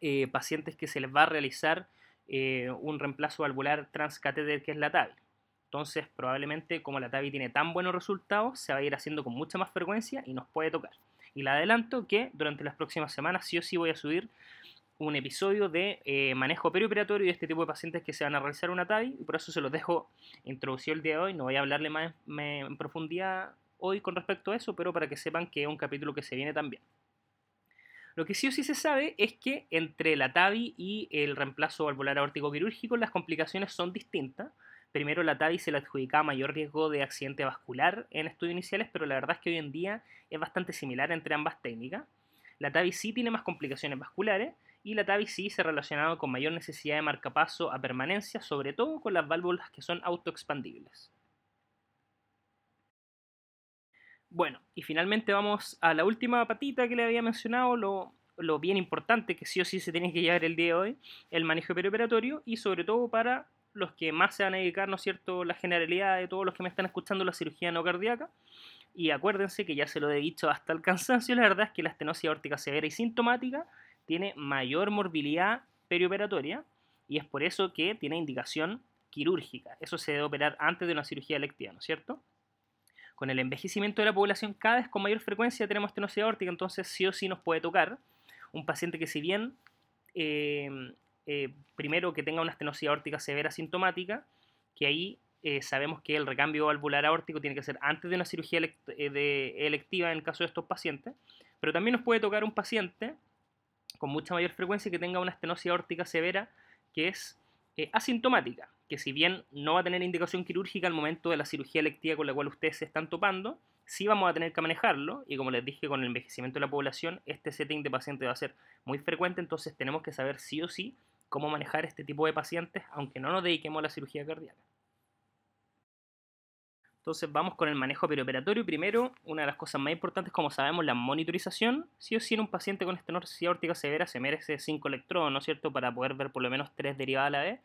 S1: eh, pacientes que se les va a realizar eh, un reemplazo valvular transcatéter que es la TAVI. Entonces, probablemente como la TAVI tiene tan buenos resultados, se va a ir haciendo con mucha más frecuencia y nos puede tocar. Y le adelanto que durante las próximas semanas sí o sí voy a subir un episodio de eh, manejo perioperatorio de este tipo de pacientes que se van a realizar una TAVI y por eso se los dejo introducido el día de hoy. No voy a hablarle más en profundidad hoy con respecto a eso, pero para que sepan que es un capítulo que se viene también. Lo que sí o sí se sabe es que entre la TAVI y el reemplazo valvular aórtico quirúrgico las complicaciones son distintas. Primero la TAVI se le adjudicaba mayor riesgo de accidente vascular en estudios iniciales, pero la verdad es que hoy en día es bastante similar entre ambas técnicas. La TAVI sí tiene más complicaciones vasculares y la TAVI sí se ha relacionado con mayor necesidad de marcapaso a permanencia, sobre todo con las válvulas que son autoexpandibles. Bueno, y finalmente vamos a la última patita que le había mencionado, lo, bien importante que sí o sí se tiene que llevar el día de hoy, el manejo perioperatorio y sobre todo para los que más se van a dedicar, ¿no es cierto?, la generalidad de todos los que me están escuchando la cirugía no cardíaca. Y acuérdense que ya se lo he dicho hasta el cansancio, la verdad es que la estenosis aórtica severa y sintomática tiene mayor morbilidad perioperatoria y es por eso que tiene indicación quirúrgica. Eso se debe operar antes de una cirugía electiva, ¿no es cierto? Con el envejecimiento de la población cada vez con mayor frecuencia tenemos estenosis aórtica, entonces sí o sí nos puede tocar un paciente que si bien em, eh, primero que tenga una estenosis aórtica severa sintomática, que ahí eh, sabemos que el recambio valvular aórtico tiene que ser antes de una cirugía eh, electiva en el caso de estos pacientes, pero también nos puede tocar un paciente con mucha mayor frecuencia que tenga una estenosis aórtica severa que es eh, asintomática, que si bien no va a tener indicación quirúrgica al momento de la cirugía electiva con la cual ustedes se están topando, sí vamos a tener que manejarlo y como les dije con el envejecimiento de la población, este setting de paciente va a ser muy frecuente, entonces tenemos que saber sí o sí cómo manejar este tipo de pacientes aunque no nos dediquemos a la cirugía cardíaca. Entonces vamos con el manejo perioperatorio. Primero, una de las cosas más importantes, como sabemos, la monitorización. Sí o sí en un paciente con estenosis aórtica severa se merece 5 electrodos, ¿no es cierto?, para poder ver por lo menos 3 derivadas a la vez.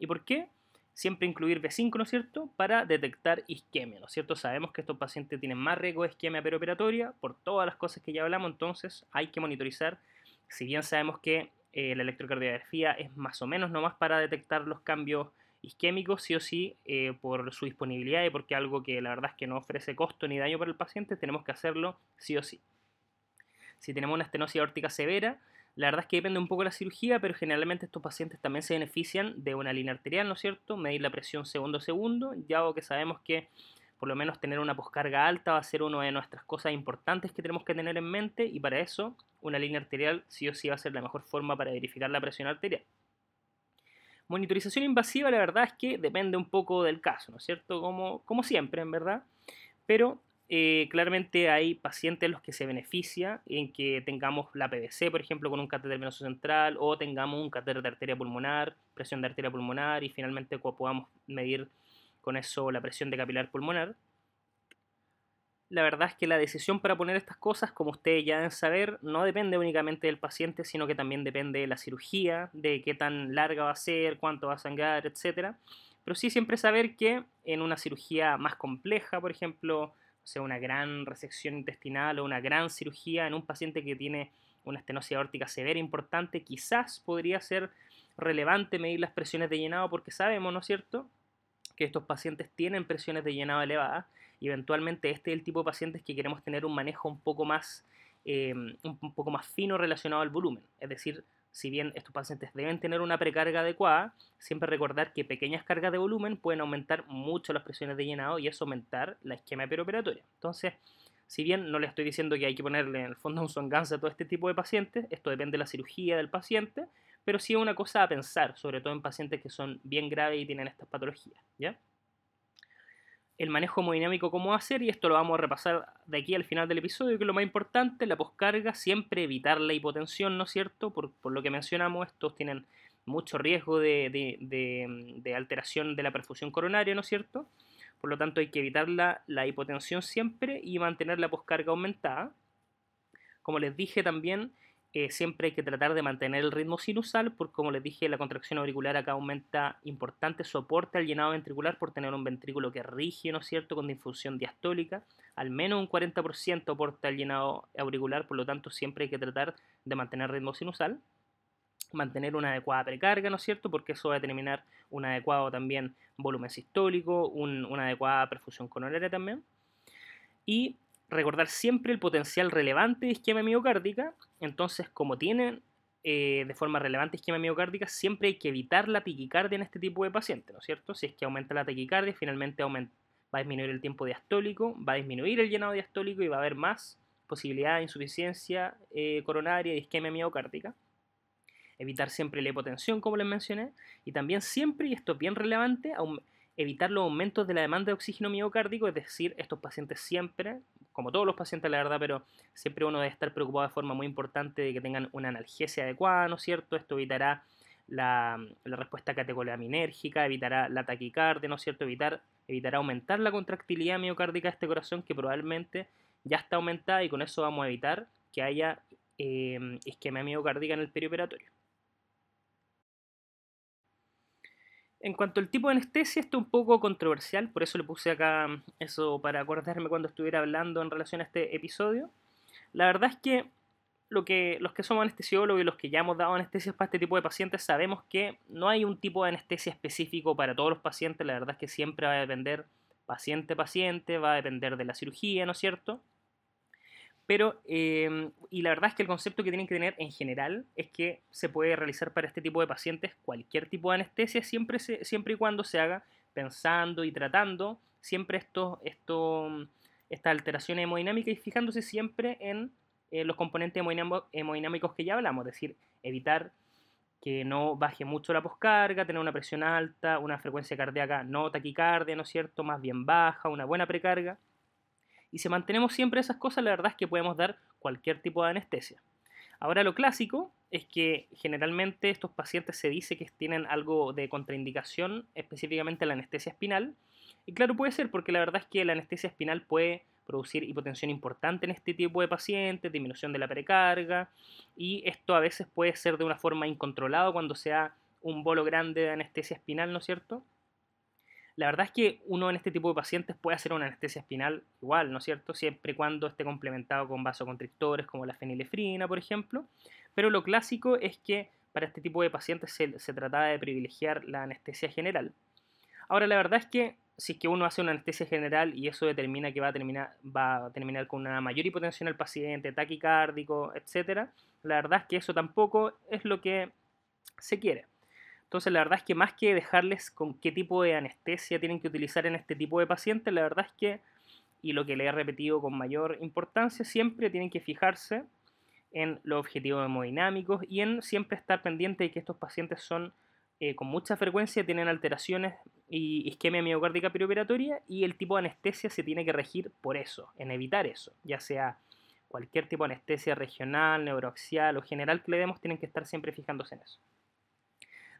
S1: ¿Y por qué? Siempre incluir B5, ¿no es cierto?, para detectar isquemia, ¿no es cierto? Sabemos que estos pacientes tienen más riesgo de isquemia perioperatoria por todas las cosas que ya hablamos, entonces hay que monitorizar. Si bien sabemos que eh, la electrocardiografía es más o menos nomás para detectar los cambios isquémico sí o sí eh, por su disponibilidad y porque algo que la verdad es que no ofrece costo ni daño para el paciente, tenemos que hacerlo sí o sí. Si tenemos una estenosis aórtica severa, la verdad es que depende un poco de la cirugía, pero generalmente estos pacientes también se benefician de una línea arterial, ¿no es cierto? Medir la presión segundo a segundo, ya que sabemos que por lo menos tener una poscarga alta va a ser una de nuestras cosas importantes que tenemos que tener en mente y para eso una línea arterial sí o sí va a ser la mejor forma para verificar la presión arterial. Monitorización invasiva, la verdad es que depende un poco del caso, ¿no es cierto? Como, como siempre, en verdad. Pero eh, claramente hay pacientes los que se beneficia en que tengamos la PVC, por ejemplo, con un catéter venoso central, o tengamos un catéter de arteria pulmonar, presión de arteria pulmonar, y finalmente podamos medir con eso la presión de capilar pulmonar la verdad es que la decisión para poner estas cosas, como ustedes ya deben saber, no depende únicamente del paciente, sino que también depende de la cirugía, de qué tan larga va a ser, cuánto va a sangrar, etc. Pero sí siempre saber que en una cirugía más compleja, por ejemplo, o sea, una gran resección intestinal o una gran cirugía en un paciente que tiene una estenosis aórtica severa importante, quizás podría ser relevante medir las presiones de llenado porque sabemos, ¿no es cierto?, que estos pacientes tienen presiones de llenado elevadas y eventualmente este es el tipo de pacientes que queremos tener un manejo un poco más, eh, un poco más fino relacionado al volumen. Es decir, si bien estos pacientes deben tener una precarga adecuada, siempre recordar que pequeñas cargas de volumen pueden aumentar mucho las presiones de llenado y eso aumentar la isquemia perioperatoria. Entonces, si bien no le estoy diciendo que hay que ponerle en el fondo un songanza a todo este tipo de pacientes, esto depende de la cirugía del paciente, pero sí es una cosa a pensar, sobre todo en pacientes que son bien graves y tienen estas patologías, ¿ya? el manejo hemodinámico cómo hacer y esto lo vamos a repasar de aquí al final del episodio, que es lo más importante, la poscarga, siempre evitar la hipotensión, ¿no es cierto? Por, lo que mencionamos, estos tienen mucho riesgo de, de, alteración de la perfusión coronaria, ¿no es cierto? Por lo tanto hay que evitar la, la hipotensión siempre y mantener la poscarga aumentada. Como les dije también, eh, siempre hay que tratar de mantener el ritmo sinusal, porque como les dije, la contracción auricular acá aumenta importante soporte al llenado ventricular por tener un ventrículo que rige, ¿no es cierto?, con difusión diastólica, al menos un 40% aporta al llenado auricular, por lo tanto siempre hay que tratar de mantener ritmo sinusal, mantener una adecuada precarga, ¿no es cierto?, porque eso va a determinar un adecuado también volumen sistólico, una adecuada perfusión coronaria también. Y recordar siempre el potencial relevante de isquemia miocárdica. Entonces, como tienen eh, de forma relevante isquemia miocárdica, siempre hay que evitar la taquicardia en este tipo de pacientes, ¿no es cierto? Si es que aumenta la taquicardia, finalmente va a disminuir el tiempo diastólico, va a disminuir el llenado diastólico y va a haber más posibilidad de insuficiencia eh, coronaria y isquemia miocárdica. Evitar siempre la hipotensión, como les mencioné, y también siempre, y esto es bien relevante, evitar los aumentos de la demanda de oxígeno miocárdico, es decir, estos pacientes siempre, como todos los pacientes la verdad, pero siempre uno debe estar preocupado de forma muy importante de que tengan una analgesia adecuada, ¿no es cierto? Esto evitará la, respuesta catecolinérgica, evitará la taquicardia, ¿no es cierto? Evitar, evitará aumentar la contractilidad miocárdica de este corazón que probablemente ya está aumentada y con eso vamos a evitar que haya eh, miocárdica en el perioperatorio. En cuanto al tipo de anestesia, esto es un poco controversial, por eso le puse acá eso para acordarme cuando estuviera hablando en relación a este episodio. La verdad es que, lo que los que somos anestesiólogos y los que ya hemos dado anestesias para este tipo de pacientes sabemos que no hay un tipo de anestesia específico para todos los pacientes, la verdad es que siempre va a depender paciente paciente, va a depender de la cirugía, ¿no es cierto? Pero, em, y la verdad es que el concepto que tienen que tener en general es que se puede realizar para este tipo de pacientes cualquier tipo de anestesia siempre, siempre y cuando se haga pensando y tratando siempre esto, esto, esta alteración hemodinámica y fijándose siempre en eh, los componentes hemodinámicos que ya hablamos, es decir, evitar que no baje mucho la poscarga, tener una presión alta, una frecuencia cardíaca no taquicardia, ¿no es cierto?, más bien baja, una buena precarga y si mantenemos siempre esas cosas, la verdad es que podemos dar cualquier tipo de anestesia. Ahora lo clásico es que generalmente estos pacientes se dice que tienen algo de contraindicación, específicamente la anestesia espinal. Y claro, puede ser porque la verdad es que la anestesia espinal puede producir hipotensión importante en este tipo de pacientes, disminución de la precarga, y esto a veces puede ser de una forma incontrolada cuando sea un bolo grande de anestesia espinal, ¿no es cierto? La verdad es que uno en este tipo de pacientes puede hacer una anestesia espinal igual, ¿no es cierto? Siempre y cuando esté complementado con vasoconstrictores como la fenilefrina, por ejemplo. Pero lo clásico es que para este tipo de pacientes se, trataba de privilegiar la anestesia general. Ahora, la verdad es que si es que uno hace una anestesia general y eso determina que va a terminar, va a terminar con una mayor hipotensión al paciente, taquicárdico, etc., la verdad es que eso tampoco es lo que se quiere. Entonces, la verdad es que más que dejarles con qué tipo de anestesia tienen que utilizar en este tipo de pacientes, la verdad es que, y lo que le he repetido con mayor importancia, siempre tienen que fijarse en los objetivos hemodinámicos y en siempre estar pendiente de que estos pacientes son eh, con mucha frecuencia, tienen alteraciones y isquemia miocárdica perioperatoria y el tipo de anestesia se tiene que regir por eso, en evitar eso, ya sea cualquier tipo de anestesia regional, neuroaxial o general que le demos, tienen que estar siempre fijándose en eso.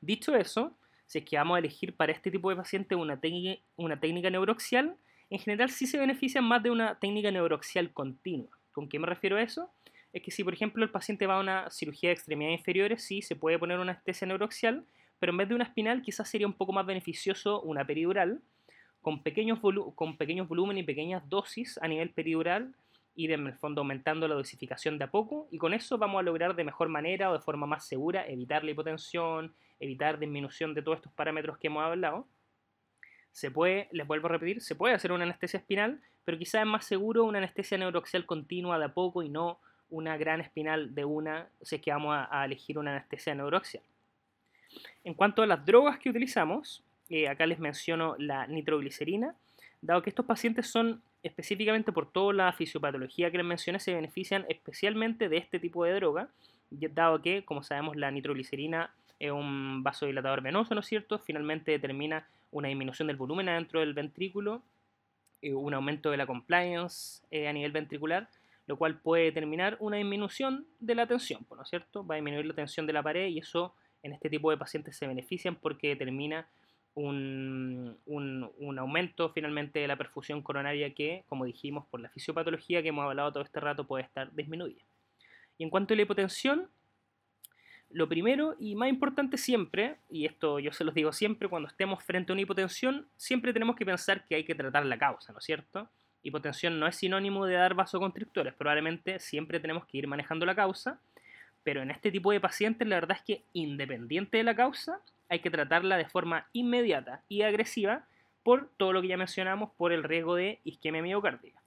S1: Dicho eso, si es que vamos a elegir para este tipo de paciente una, técnica neuroxial, en general sí se benefician más de una técnica neuroxial continua. ¿Con qué me refiero a eso? Es que si, por ejemplo, el paciente va a una cirugía de extremidades inferiores, sí se puede poner una anestesia neuroxial, pero en vez de una espinal quizás sería un poco más beneficioso una peridural, con pequeños, con pequeños volúmenes y pequeñas dosis a nivel peridural, ir en el fondo aumentando la dosificación de a poco y con eso vamos a lograr de mejor manera o de forma más segura evitar la hipotensión, evitar disminución de todos estos parámetros que hemos hablado. Se puede, les vuelvo a repetir, se puede hacer una anestesia espinal, pero quizás es más seguro una anestesia neuroaxial continua de a poco y no una gran espinal de una, si es que vamos a, elegir una anestesia neuroaxial. En cuanto a las drogas que utilizamos, eh, acá les menciono la nitroglicerina, dado que estos pacientes son específicamente por toda la fisiopatología que les mencioné, se benefician especialmente de este tipo de droga, dado que, como sabemos, la nitroglicerina es un vasodilatador venoso, ¿no es cierto? Finalmente determina una disminución del volumen adentro del ventrículo, eh, un aumento de la compliance eh, a nivel ventricular, lo cual puede determinar una disminución de la tensión, ¿no es cierto? Va a disminuir la tensión de la pared y eso en este tipo de pacientes se benefician porque determina un, un, aumento finalmente de la perfusión coronaria que, como dijimos, por la fisiopatología que hemos hablado todo este rato puede estar disminuida. Y en cuanto a la hipotensión, lo primero y más importante siempre, y esto yo se los digo siempre, cuando estemos frente a una hipotensión, siempre tenemos que pensar que hay que tratar la causa, ¿no es cierto? Hipotensión no es sinónimo de dar vasoconstrictores, probablemente siempre tenemos que ir manejando la causa, pero en este tipo de pacientes la verdad es que independiente de la causa, hay que tratarla de forma inmediata y agresiva por todo lo que ya mencionamos, por el riesgo de isquemia miocárdica.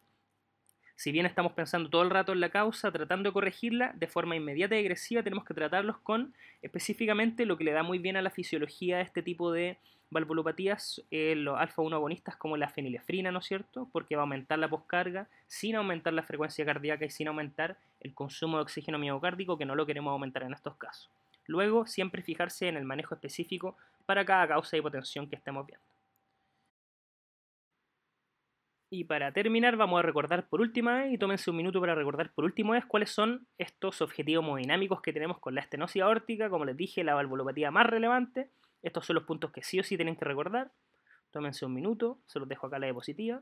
S1: Si bien estamos pensando todo el rato en la causa, tratando de corregirla de forma inmediata y agresiva, tenemos que tratarlos con específicamente lo que le da muy bien a la fisiología de este tipo de valvulopatías, eh, los alfa-1 agonistas como la fenilefrina, ¿no es cierto? Porque va a aumentar la poscarga sin aumentar la frecuencia cardíaca y sin aumentar el consumo de oxígeno miocárdico, que no lo queremos aumentar en estos casos. Luego, siempre fijarse en el manejo específico para cada causa de hipotensión que estemos viendo. Y para terminar, vamos a recordar por última vez, y tómense un minuto para recordar por última vez cuáles son estos objetivos hemodinámicos que tenemos con la estenosis aórtica, como les dije, la valvulopatía más relevante. Estos son los puntos que sí o sí tienen que recordar. Tómense un minuto, se los dejo acá la diapositiva.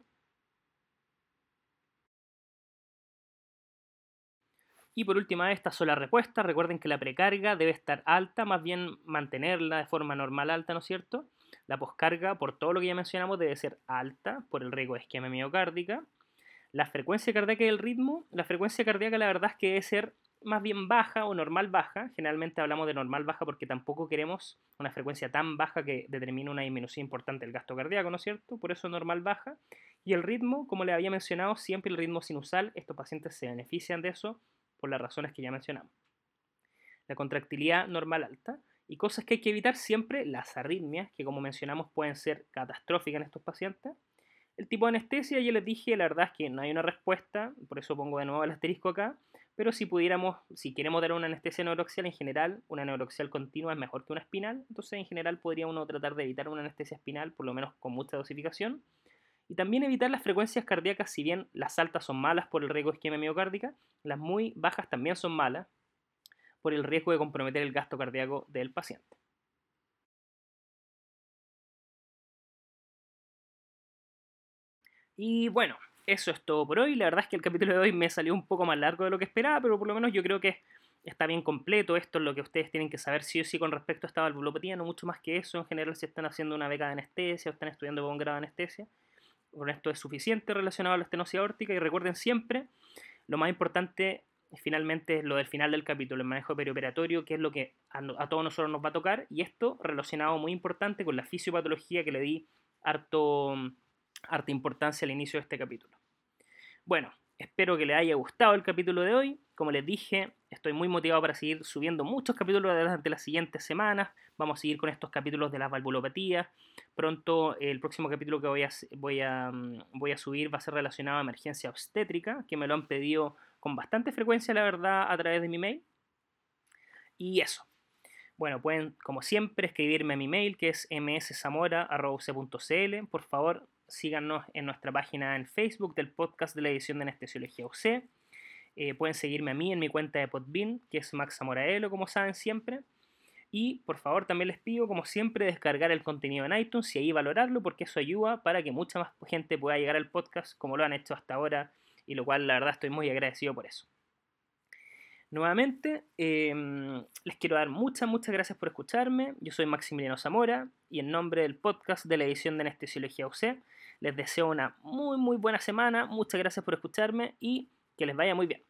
S1: Y por última son las respuestas. Recuerden que la precarga debe estar alta, más bien mantenerla de forma normal alta, ¿no es cierto? La poscarga, por todo lo que ya mencionamos, debe ser alta por el riesgo de isquemia miocárdica. La frecuencia cardíaca y el ritmo, la frecuencia cardíaca la verdad es que debe ser más bien baja o normal baja. Generalmente hablamos de normal baja porque tampoco queremos una frecuencia tan baja que determine una disminución importante del gasto cardíaco, ¿no es cierto? Por eso normal baja. Y el ritmo, como les había mencionado, siempre el ritmo sinusal, estos pacientes se benefician de eso por las razones que ya mencionamos. La contractilidad normal alta y cosas que hay que evitar siempre, las arritmias, que como mencionamos pueden ser catastróficas en estos pacientes. El tipo de anestesia, ya les dije, la verdad es que no hay una respuesta, por eso pongo de nuevo el asterisco acá, pero si pudiéramos, si queremos dar una anestesia neuroxial en general, una neuroxial continua es mejor que una espinal, entonces en general podría uno tratar de evitar una anestesia espinal, por lo menos con mucha dosificación. Y también evitar las frecuencias cardíacas, si bien las altas son malas por el riesgo de isquemia miocárdica, las muy bajas también son malas, por el riesgo de comprometer el gasto cardíaco del paciente. Y bueno, eso es todo por hoy. La verdad es que el capítulo de hoy me salió un poco más largo de lo que esperaba, pero por lo menos yo creo que está bien completo. Esto es lo que ustedes tienen que saber sí o sí con respecto a esta valvulopatía, no mucho más que eso. En general, si están haciendo una beca de anestesia o están estudiando con grado de anestesia, con esto es suficiente relacionado a la estenosis aórtica. Y recuerden siempre, lo más importante finalmente lo del final del capítulo, el manejo perioperatorio, que es lo que a, todos nosotros nos va a tocar, y esto relacionado muy importante con la fisiopatología que le di harto, harta importancia al inicio de este capítulo. Bueno, espero que les haya gustado el capítulo de hoy. Como les dije, estoy muy motivado para seguir subiendo muchos capítulos durante las siguientes semanas. Vamos a seguir con estos capítulos de las valvulopatías. Pronto el próximo capítulo que mm, voy a subir va a ser relacionado a emergencia obstétrica, que me lo han pedido con bastante frecuencia, la verdad, a través de mi mail. Y eso. Bueno, pueden, como siempre, escribirme a mi mail, que es mszamora.cl. Por favor, síganos en nuestra página en Facebook del podcast de la edición de Anestesiología UC. Eh, pueden seguirme a mí en mi cuenta de Podbean, que es Max Zamoraelo, como saben siempre. Y por favor también les pido, como siempre, descargar el contenido en iTunes y ahí valorarlo porque eso ayuda para que mucha más gente pueda llegar al podcast como lo han hecho hasta ahora y lo cual la verdad estoy muy agradecido por eso. Nuevamente, em, les quiero dar muchas, muchas gracias por escucharme. Yo soy Maximiliano Zamora y en nombre del podcast de la edición de Anestesiología UC, les deseo una muy, muy buena semana. Muchas gracias por escucharme y que les vaya muy bien.